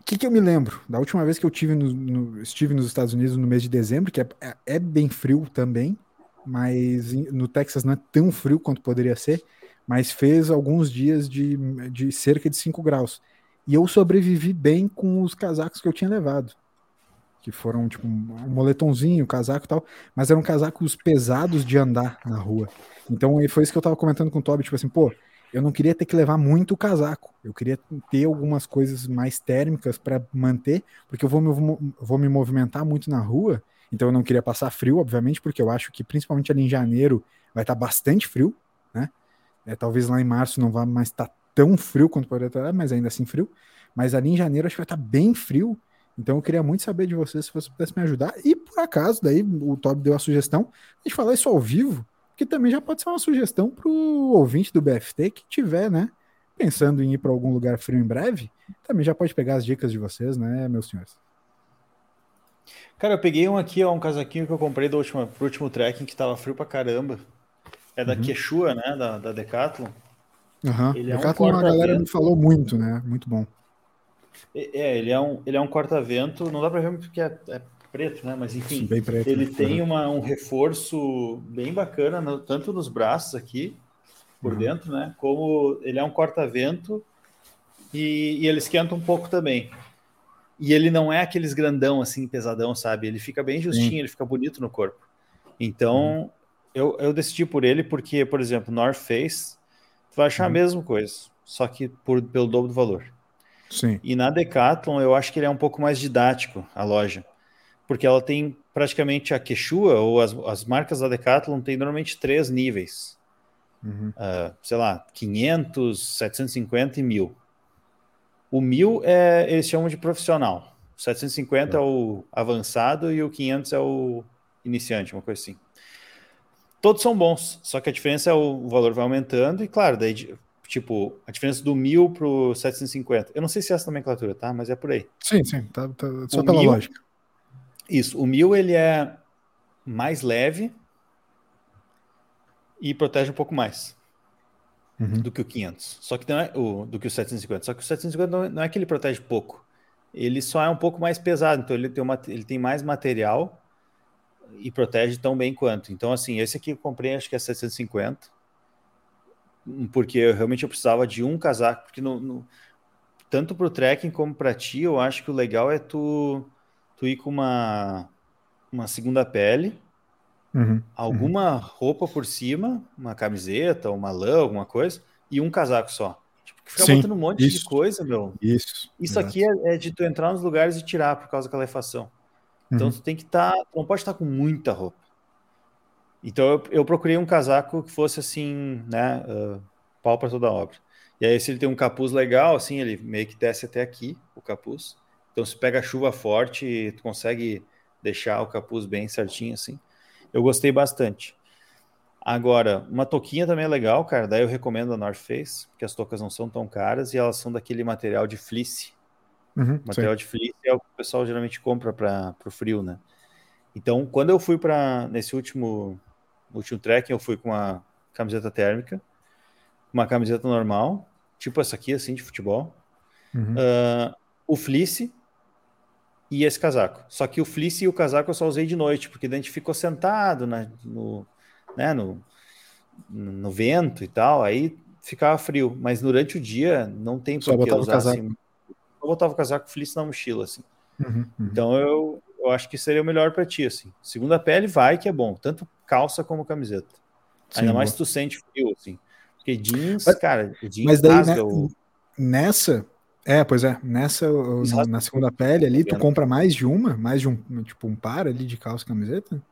O que, que eu me lembro? Da última vez que eu tive no- no- estive nos Estados Unidos no mês de dezembro, que é, é- é bem frio também, mas no Texas não é tão frio quanto poderia ser, mas fez alguns dias de, de cerca de 5 graus. E eu sobrevivi bem com os casacos que eu tinha levado. Que foram tipo um moletomzinho, casaco e tal, mas eram casacos pesados de andar na rua. Então foi isso que eu tava comentando com o Toby, tipo assim, pô, eu não queria ter que levar muito casaco. Eu queria ter algumas coisas mais térmicas para manter, porque eu vou me, vou me movimentar muito na rua. Então eu não queria passar frio, obviamente, porque eu acho que principalmente ali em janeiro vai estar bastante frio, né? É, talvez lá em março não vá mais estar tão frio quanto poderia estar, mas ainda assim frio. Mas ali em janeiro acho que vai estar bem frio. Então eu queria muito saber de você se você pudesse me ajudar. E por acaso, daí o Toby deu a sugestão, a gente falar isso ao vivo, que também já pode ser uma sugestão para o ouvinte do BFT que tiver, né, pensando em ir para algum lugar frio em breve, também já pode pegar as dicas de vocês, né, meus senhores? Cara, eu peguei um aqui, ó, um casaquinho que eu comprei do último, pro último trekking que tava frio pra caramba. É da Uhum. Quechua, né? Da, da Decathlon. Aham. Ele é um Decathlon, a corta-vento. galera me falou muito, né? Muito bom. É, é, ele é um, ele é um corta-vento, não dá pra ver porque é, é preto, né? Mas enfim, preto. ele né? tem uma, um reforço bem bacana, no- tanto nos braços aqui, por Uhum. dentro, né? Como ele é um corta-vento e, e ele esquenta um pouco também. E ele não é aqueles grandão assim, pesadão, sabe? Ele fica bem justinho, ele fica bonito no corpo. Então, Uhum. eu, eu decidi por ele porque, por exemplo, North Face, tu vai achar a Uhum. mesma coisa, só que por, pelo dobro do valor. Sim. E na Decathlon eu acho que ele é um pouco mais didático, a loja. Porque ela tem praticamente a Quechua, ou as, as marcas da Decathlon tem normalmente três níveis. Uhum. Ah, sei lá, 500, 750 e 1000. O 1000 é, eles chamam de profissional. O 750 é o avançado e o 500 é o iniciante, uma coisa assim. Todos são bons, só que a diferença é o, o valor vai aumentando e claro, daí tipo, a diferença do 1000 pro 750. Eu não sei se é essa nomenclatura, tá? Mas é por aí. Sim, sim. Tá, tá- só O pela mil- lógica. Isso, o 1000 ele é mais leve e protege um pouco mais. Uhum. do que o 500. Só que não é o do que o 750. Só que o 750 não, é- não é que ele protege pouco. Ele só é um pouco mais pesado, então ele tem, uma, ele tem mais material e protege tão bem quanto. Então, assim, esse aqui eu comprei, acho que é 750, hum, porque eu, realmente eu precisava de um casaco, porque no, no- tanto para o trekking como para ti, eu acho que o legal é tu, tu ir com uma, uma segunda pele, Uhum. alguma roupa por cima, uma camiseta, uma lã, alguma coisa, e um casaco só. Tipo, que ficar Sim, botando um monte de isso. coisa, meu. Isso. Isso exato. aqui é, é de tu entrar nos lugares e tirar por causa da calefação. Então Uhum. tu tem que estar, tu não pode estar com muita roupa. Então eu, eu procurei um casaco que fosse assim, né, ah, pau para toda a obra. E aí se ele tem um capuz legal, assim, ele meio que desce até aqui, o capuz. Então se pega chuva forte, tu consegue deixar o capuz bem certinho assim. Eu gostei bastante. Agora, uma touquinha também é legal, cara. Daí eu recomendo a North Face, porque as toucas não são tão caras e elas são daquele material de fleece. Uhum, sim. Material de fleece é o que o pessoal geralmente compra para o frio, né? Então, quando eu fui para nesse último último trekking, eu fui com uma camiseta térmica, uma camiseta normal, tipo essa aqui, assim, de futebol, Uhum. ah, o fleece e esse casaco. Só que o fleece e o casaco eu só usei de noite, porque daí a gente ficou sentado na, no, né, no, no vento e tal, aí ficava frio. Mas durante o dia não tem por que o usar assim. Eu botava o casaco fleece na mochila, assim. Uhum, uhum. Então eu, eu acho que seria o melhor para ti, assim. Segunda pele vai que é bom, tanto calça como camiseta. Sim, Ainda mais se tu sente frio, assim. Porque jeans, Mas- cara, jeans Mas daí, né, o... nessa. É, pois é. Nessa, Exato. na segunda pele ali, tu compra mais de uma? Mais de um, tipo, um par ali de calça e camiseta?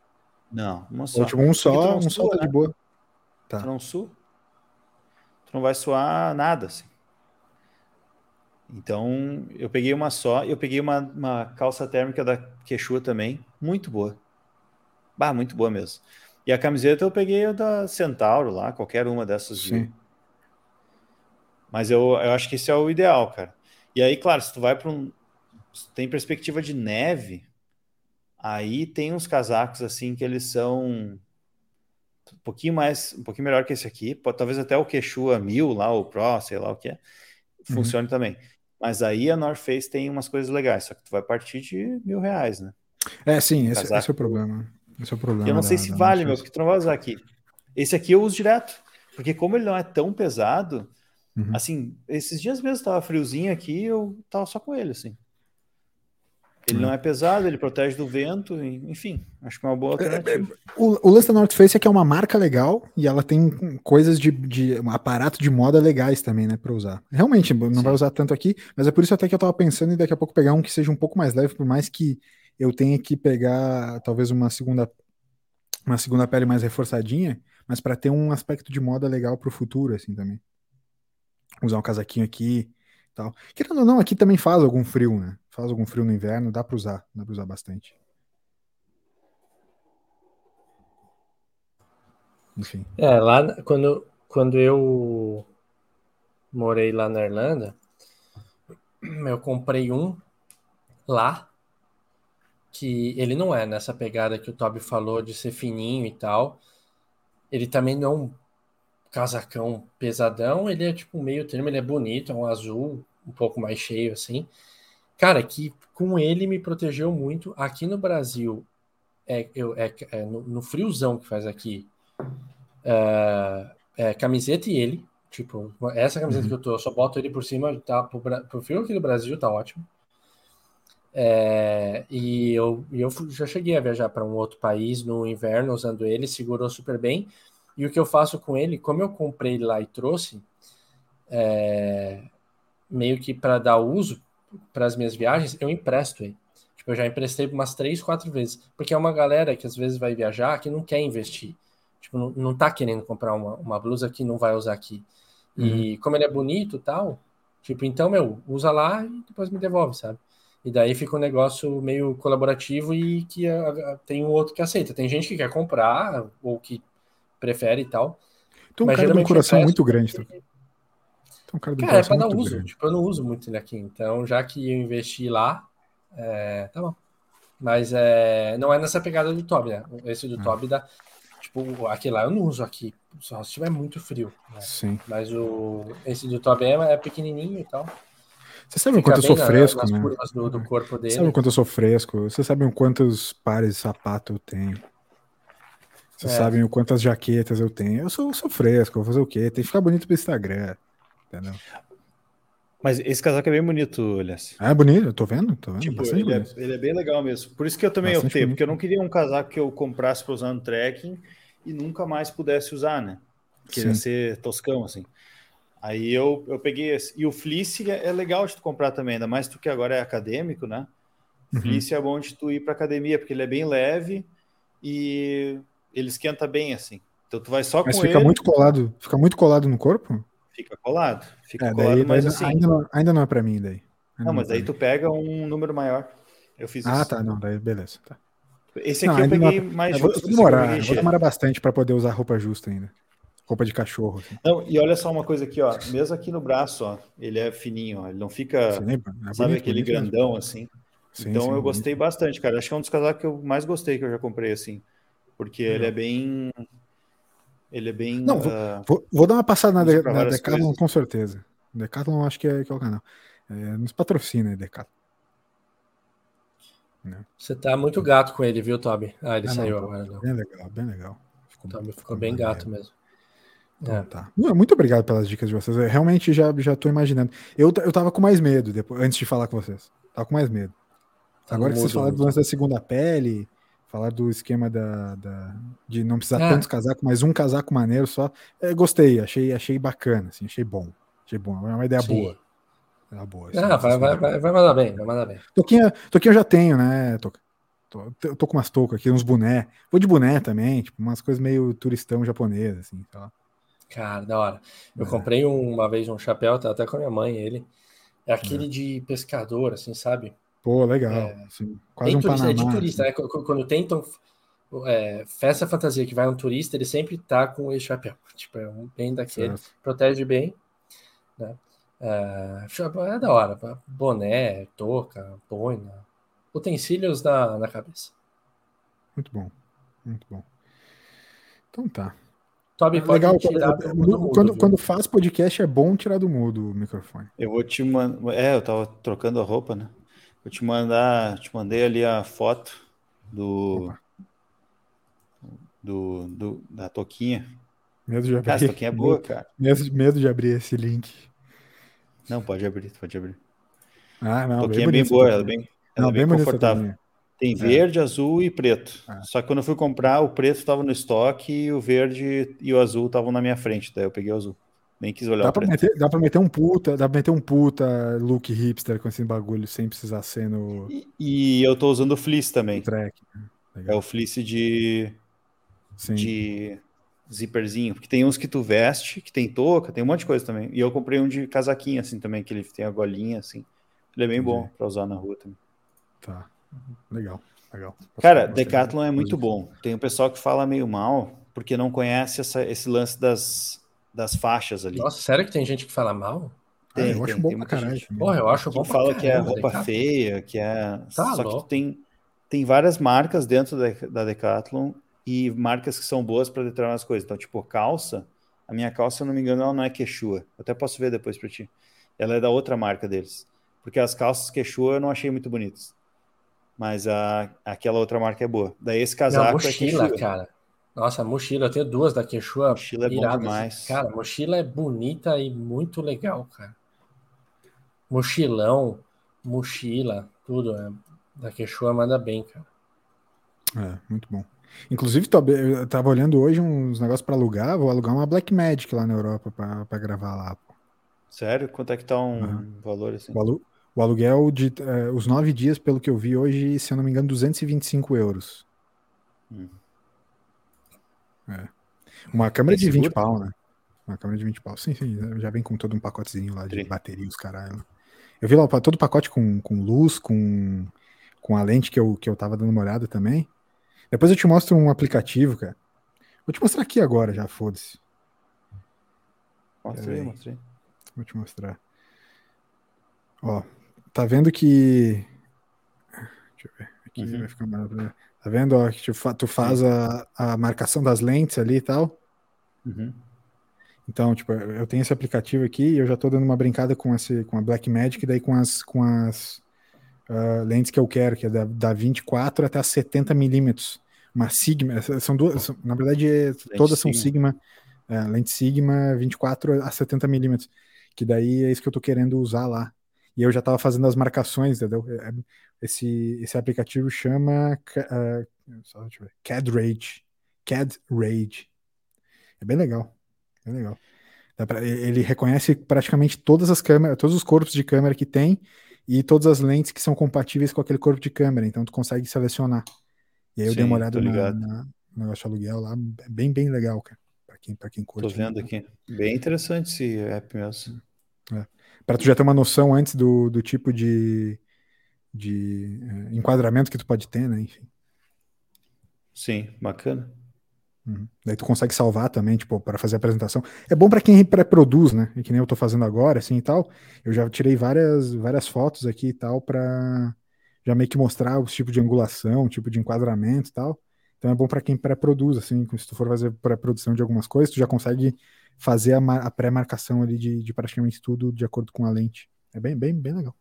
Não, uma só. Ou tipo, um só, um só tá né? de boa. Tá. Tu não sua. Tu não vai suar nada, assim. Então, eu peguei uma só. Eu peguei uma, uma calça térmica da Quechua também. Muito boa. Bah, muito boa mesmo. E a camiseta eu peguei a da Centauro lá, qualquer uma dessas. de- Sim. Mas eu, eu acho que esse é o ideal, cara. E aí, claro, se tu vai para um. Se tu tem perspectiva de neve, aí tem uns casacos assim que eles são um pouquinho mais, um pouquinho melhor que esse aqui. Pode, talvez até o Quechua 1000 lá, o Pro, sei lá o que é, funcione também. Mas aí a North Face tem umas coisas legais, só que tu vai partir de mil reais, né? É, sim, esse, esse é o problema. Esse é o problema. Eu não sei da- se da vale, meu, porque tu não vai usar aqui. Esse aqui eu uso direto, porque como ele não é tão pesado, Uhum. assim, esses dias mesmo tava friozinho aqui, eu tava só com ele, assim. Ele não é pesado, ele protege do vento, enfim, acho que é uma boa alternativa. O, o lance da North Face é que é uma marca legal e ela tem coisas de, de um aparato de moda legais também, né, pra usar. Realmente, não Sim. vai usar tanto aqui, mas é por isso até que eu tava pensando em daqui a pouco pegar um que seja um pouco mais leve, por mais que eu tenha que pegar talvez uma segunda uma segunda pele mais reforçadinha, mas pra ter um aspecto de moda legal pro futuro assim também. Usar um casaquinho aqui, e tal. Querendo ou não, aqui também faz algum frio, né? Faz algum frio no inverno, dá pra usar, dá pra usar bastante. Enfim. É, lá quando, quando eu morei lá na Irlanda, eu comprei um lá, que ele não é nessa pegada que o Toby falou de ser fininho e tal. Ele também não é um casacão pesadão, ele é tipo meio termo, ele é bonito, é um azul um pouco mais cheio assim. Cara, que com ele me protegeu muito. Aqui no Brasil, é, eu, é, é no, no friozão que faz aqui, é, é camiseta e ele. Tipo, essa camiseta Uhum. que eu tô, eu só boto ele por cima, tá? Pro, pro frio aqui do Brasil, tá ótimo. É, e eu, eu já cheguei a viajar para um outro país no inverno usando ele, segurou super bem. E o que eu faço com ele, como eu comprei lá e trouxe, é, meio que para dar uso para as minhas viagens, eu empresto ele. Tipo, eu já emprestei umas três, quatro vezes. Porque é uma galera que às vezes vai viajar que não quer investir. Tipo, não, não tá querendo comprar uma, uma blusa que não vai usar aqui. E como ele é bonito e tal, tipo, então, meu, usa lá e depois me devolve, sabe? E daí fica um negócio meio colaborativo e que a- a- tem um outro que aceita. Tem gente que quer comprar ou que prefere e tal. É um cara de um coração muito grande. Tu é um cara Cara, é pra dar uso. grande. Tipo, eu não uso muito ele aqui. Então, já que eu investi lá, é, tá bom. Mas é, não é nessa pegada do Toby, né? Esse do Ah. Toby dá. Tipo, aquele lá eu não uso aqui, só se tiver muito frio. Né? Sim. Mas o esse do Toby é pequenininho e tal. Você sabe o quanto eu sou fresco, né? do, do corpo dele. Sabe o quanto eu sou fresco? Vocês sabem quantos pares de sapato eu tenho? Vocês É. sabem o quantas jaquetas eu tenho? Eu sou, sou fresco, vou fazer o quê? Tem que ficar bonito pro Instagram. Entendeu? Mas esse casaco é bem bonito, Elias. Ah, é bonito, eu tô vendo, tô vendo. Tipo, ele é, ele é bem legal mesmo. Por isso que eu também Bastante optei, bonito. porque eu não queria um casaco que eu comprasse para usar no trekking e nunca mais pudesse usar, né? Queria Sim. ser toscão, assim. Aí eu, eu peguei esse. E o fleece é, é legal de tu comprar também, ainda mais tu que agora é acadêmico, né? Uhum. Fleece é bom de tu ir para academia, porque ele é bem leve e ele esquenta bem, assim. Então tu vai só Mas com fica ele, muito colado, fica muito colado no corpo? Fica colado. Fica É, colado, daí, mas assim. ainda, não, ainda não é pra mim daí. Ainda Não, é mas aí tu pega um número maior. Eu fiz Ah, isso. tá, não, daí beleza. Tá. Esse Não, aqui eu não é peguei pra- mais eu vou, justo, eu demorar, peguei vou demorar bastante pra poder usar roupa justa ainda. Roupa de cachorro. Assim. Não, e olha só uma coisa aqui, ó. Mesmo aqui no braço, ó, ele é fininho, ó. Ele não fica, Sim, é sabe, bonito, aquele bonito mesmo. grandão assim. Sim, então sim, eu gostei bastante, cara. Acho que é um dos casacos que eu mais gostei que eu já comprei assim, porque ele é bem, ele é bem. Não, vou- ah, Vou, vou dar uma passada na, de, na Decathlon coisas. com certeza. Decathlon acho que é, que é o canal. É, nos patrocina aí, Decathlon. Você tá muito gato com ele, viu, Toby? Ah, ele Ah, não, saiu tô- agora, não. Bem legal, bem legal. Ficou, Toby ficou bem gato mesmo. Então, É. tá. Não, Muito obrigado pelas dicas de vocês. Eu realmente já, já tô imaginando. Eu, eu tava com mais medo depois, antes de falar com vocês. Tava com mais medo. Tá Agora que vocês falaram do lance da segunda pele, falar do esquema da, da- de não precisar É. tantos casacos, mas um casaco maneiro só. é, gostei, achei, achei bacana, assim, achei bom. Achei bom. É uma ideia Sim. boa. É uma boa. assim, Ah, vai, assim, vai, vai, vai mandar bem, vai mandar bem. Toquinha, toquinha eu já tenho, né, Toca? Tô, eu tô com umas toucas aqui, uns boné. Vou de boné também, tipo, umas coisas meio turistão japonês, assim, sei lá. Cara, da hora. Eu É. comprei um- uma vez um chapéu, tá até com a minha mãe ele. É aquele de pescador, assim, sabe? Pô, legal. É. assim, quase Tem um turista, Panamá. é de turista, assim. né? Quando- tentam é, festa fantasia que vai um turista, ele sempre tá com esse chapéu. Tipo, é um bem daquele. Certo. Protege bem, né? É, é da hora. Boné, touca, boina, utensílios na, na cabeça. Muito bom. Muito bom. Então tá. Toby É pode legal, tirar quando, do, do mundo, quando, quando faz podcast é bom tirar do mudo o microfone. Eu vou te mandar. É, eu tava trocando a roupa, né? Vou te mandar, te mandei ali a foto do do, do da toquinha. Medo de abrir. Cara, essa toquinha é boa, cara. Medo, medo de abrir esse link. Não, pode abrir, pode abrir. Ah, não. A toquinha é bem boa, ela é bem, ela Não, é bem, bem confortável. Tem verde, azul e preto. Ah. Só que quando eu fui comprar, o preto estava no estoque e o verde e o azul estavam na minha frente. Daí eu peguei o azul. Nem quis olhar Dá o pra, meter, dá pra meter um puta, dá pra meter um puta look hipster com esse bagulho sem precisar ser no E, e eu tô usando o fleece também. track. né? É o fleece de, Sim. de zíperzinho. Porque tem uns que tu veste, que tem touca, tem um monte de coisa também. E eu comprei um de casaquinho, assim, também, que ele tem a golinha, assim. Ele é bem bom pra usar na rua também. Tá. Legal. Legal. Cara. Decathlon é muito bom. Tem um pessoal que fala meio mal, porque não conhece essa- esse lance das, das faixas ali. Nossa, sério que tem gente que fala mal? Ah, Tem, eu acho tem, bom tem. Porra, eu acho bom que pra fala que é roupa Decathlon. feia, que é. Tá Só louco. que tem, tem várias marcas dentro da, da Decathlon e marcas que são boas para determinadas coisas. Então, tipo, calça, a minha calça, se eu não me engano, ela não é Quechua. Eu até posso ver depois para ti. Ela é da outra marca deles. Porque as calças Quechua eu não achei muito bonitas. Mas a, aquela outra marca é boa. Daí esse casaco mochila, é Quechua. cara. Nossa, mochila, eu tenho duas da Quechua. Mochila é bom iradas. demais. Cara, mochila é bonita e muito legal, cara. Mochilão, mochila, tudo. É, da Quechua manda bem, cara. É, muito bom. Inclusive, tô- eu tava olhando hoje uns negócios pra alugar. Vou alugar uma Black Magic lá na Europa pra, pra gravar lá. pô. Sério? Quanto é que tá um Uhum. valor assim? O, alu- o aluguel de eh, os nove dias, pelo que eu vi hoje, se eu não me engano, 225 euros. Hum. É. Uma câmera É de 20 seguro? pau, né? Uma câmera de 20 pau. Sim, sim, já vem com todo um pacotezinho lá de Sim. bateria, os caralho. Eu vi lá todo o pacote com, com luz, com, com a lente que eu, que eu tava dando uma olhada também. Depois eu te mostro um aplicativo, cara. Vou te mostrar aqui agora já, foda-se. Mostra aí. Vou te mostrar. Ó, tá vendo que. Deixa eu ver. Aqui Uhum. vai ficar maravilhoso. Tá vendo? Ó, que tu, fa- tu faz a, a marcação das lentes ali e tal. Uhum. Então, tipo, eu tenho esse aplicativo aqui e eu já tô dando uma brincada com, esse, com a Blackmagic, daí com as, com as ah, lentes que eu quero, que é da, da 24 até a 70 milímetros. Uma Sigma, são duas, são- na verdade, é- todas são Sigma. Sigma, é, lente Sigma 24 a 70 milímetros, que daí é isso que eu tô querendo usar lá. E eu já tava fazendo as marcações, entendeu? É- Esse, esse aplicativo chama ah, só deixa eu ver, CAD Rage. CAD Rage. É bem legal. Bem legal. Dá pra- ele reconhece praticamente todas as câmeras, todos os corpos de câmera que tem e todas as lentes que são compatíveis com aquele corpo de câmera. Então tu consegue selecionar. E aí eu dei uma Sim, olhada tô na, na- no negócio de aluguel lá, é bem, bem legal, cara. Pra quem, pra quem Tô curte. vendo aqui. Bem interessante esse app mesmo. Pra tu já ter uma noção antes do, do tipo de, de eh, enquadramento que tu pode ter, né? Enfim. Sim, bacana. Uhum. Daí tu consegue salvar também, tipo, para fazer a apresentação. É bom para quem pré-produz, né? E que nem eu tô fazendo agora, assim e tal. Eu já tirei várias, várias fotos aqui e tal para já meio que mostrar os tipos de angulação, tipo de enquadramento e tal. Então é bom para quem pré-produz, assim, se tu for fazer pré-produção de algumas coisas, tu já consegue fazer a, a pré-marcação ali de, de praticamente tudo de acordo com a lente. É bem, bem, bem legal.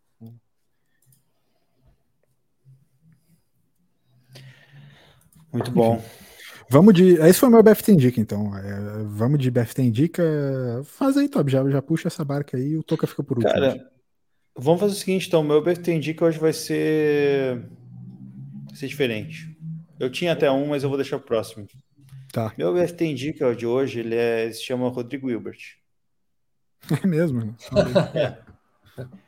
Muito bom. Vamos de. Esse foi o meu BFT Indica, então. É, vamos de BFT Indica. Faz aí, Tob, já, já puxa essa barca aí e o Toca fica por último. Cara, vamos fazer o seguinte, então. Meu BFT Indica hoje vai ser... vai ser diferente. Eu tinha até um, mas eu vou deixar pro próximo. Tá. Meu BFT Indica de hoje, ele, é, se chama Rodrigo Hilbert. É mesmo.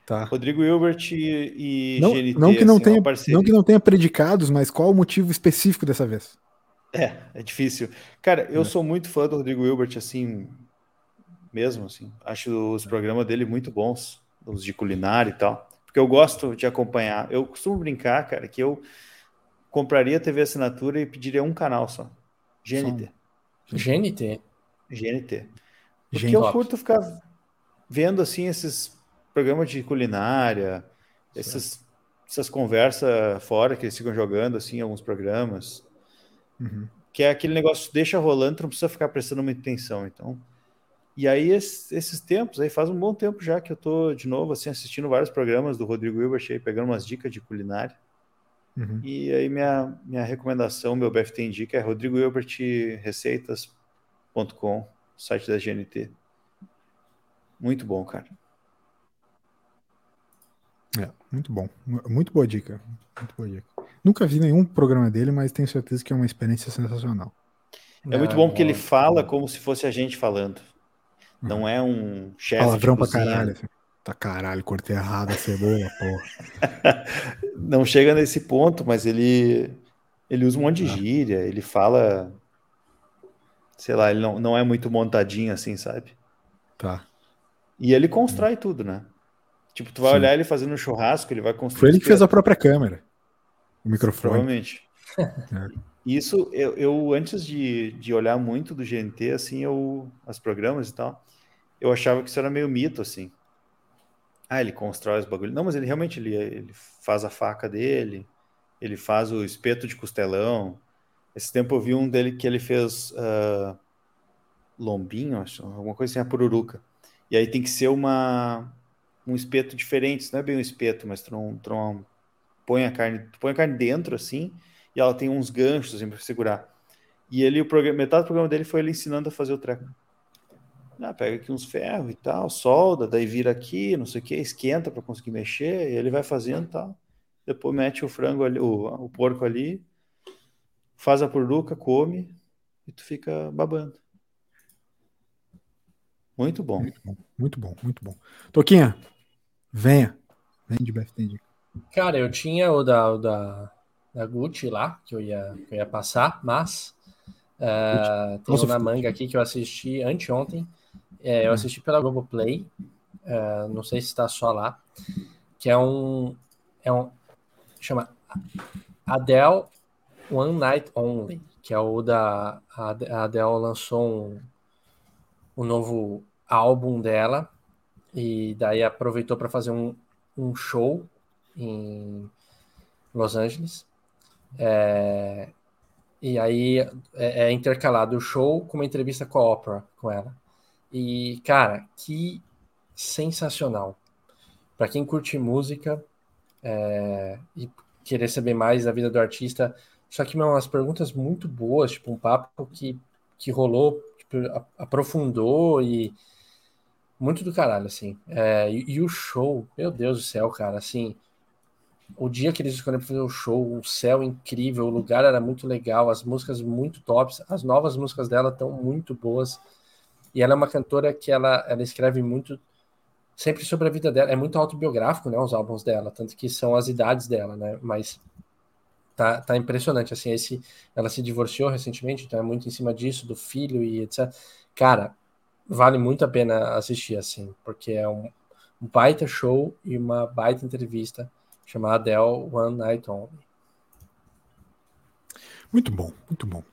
Tá. Rodrigo Hilbert e, e Não, GNT, não que não assim, tenha, uma parceria. não que não tenha predicados, mas qual o motivo específico dessa vez? É, é difícil. Cara, eu É. sou muito fã do Rodrigo Hilbert, assim, mesmo, assim. Acho os programas dele muito bons, os de culinária e tal. Porque eu gosto de acompanhar. Eu costumo brincar, cara, que eu compraria a TV assinatura e pediria um canal só. GNT. GNT. GNT. Porque Gente, eu curto ficar vendo, assim, esses programas de culinária, essas, essas conversas fora que eles ficam jogando, assim, alguns programas. Uhum. que é aquele negócio deixa rolando, tu não precisa ficar prestando muita atenção, então. E aí es- esses tempos, aí faz um bom tempo já que eu tô de novo assim assistindo vários programas do Rodrigo Hilbert aí, pegando umas dicas de culinária. Uhum. E aí minha minha recomendação, meu BFT indica é rodrigohilbertreceitas.com, site da GNT. Muito bom, cara. É, muito bom. Mu- Muito boa dica. Muito boa dica. Nunca vi nenhum programa dele, mas tenho certeza que é uma experiência sensacional. É muito bom porque ele fala como se fosse a gente falando. Não é um chefe de Palavrão pra caralho. assim. Tá caralho, cortei errado a cebola, porra. não chega nesse ponto, mas ele ele usa um monte de Ah. gíria, ele fala, sei lá, ele não, não é muito montadinho assim, sabe? Tá. E ele constrói tudo, né? Tipo, tu vai Sim. olhar ele fazendo um churrasco, ele vai construir. Foi ele que fez a própria câmera. O microfone. Provavelmente. É. Isso, eu, eu antes de, de olhar muito do GNT, assim, eu, os programas e tal, eu achava que isso era meio mito, assim. Ah, ele constrói os bagulhos. Não, mas ele realmente ele, ele faz a faca dele, ele faz o espeto de costelão. Esse tempo eu vi um dele que ele fez ah, lombinho, acho, alguma coisa assim, a pururuca. E aí tem que ser uma, um espeto diferente, isso não é bem um espeto, mas tu não, tu não põe a carne, põe a carne dentro assim, e ela tem uns ganchos assim, para segurar. E ele, o programa, metade do programa dele foi ele ensinando a fazer o treco. Ah, pega aqui uns ferros e tal, solda, daí vira aqui, não sei o que, esquenta para conseguir mexer, e ele vai fazendo tal. Depois mete o frango ali, o, o porco ali, faz a puruca, come, e tu fica babando. Muito bom. Muito bom, muito bom, muito bom. Toquinha, venha. Vem de BFT Indica. Cara, eu tinha o da, o da, da Gucci lá, que eu ia, que eu ia passar, mas uh, tem Nossa, um na manga aqui que eu assisti anteontem. É, eu assisti pela Globoplay, uh, não sei se está só lá, que é um. É um chama Adele One Night Only, que é o da. A a Adele lançou um, um novo álbum dela, e daí aproveitou para fazer um, um show em Los Angeles. É, e aí é, é, intercalado o show com uma entrevista com a Oprah, com ela. E, cara, que sensacional. Para quem curte música é, e querer saber mais da vida do artista, só que, umas perguntas muito boas, tipo, um papo que, que rolou, tipo, aprofundou e muito do caralho, assim. É, e, e, o show, meu Deus do céu, cara, assim, o dia que eles escolheram fazer o show, o céu incrível, o lugar era muito legal, as músicas muito tops, as novas músicas dela estão muito boas. E ela é uma cantora que ela, ela escreve muito sempre sobre a vida dela. É muito autobiográfico, né, os álbuns dela, tanto que são as idades dela, né? Mas tá, tá impressionante assim, esse ela se divorciou recentemente, então é muito em cima disso, do filho e etc. Cara, vale muito a pena assistir assim, porque é um, um baita show e uma baita entrevista chamada Adele One Night Only. Muito bom, muito bom.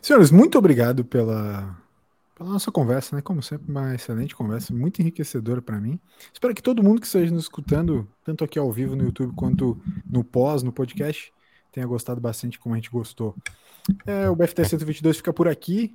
Senhores, muito obrigado pela, pela nossa conversa, né? Como sempre, uma excelente conversa, muito enriquecedora para mim. Espero que todo mundo que esteja nos escutando, tanto aqui ao vivo no YouTube quanto no pós, no podcast, tenha gostado bastante como a gente gostou. É, o BFT 122 fica por aqui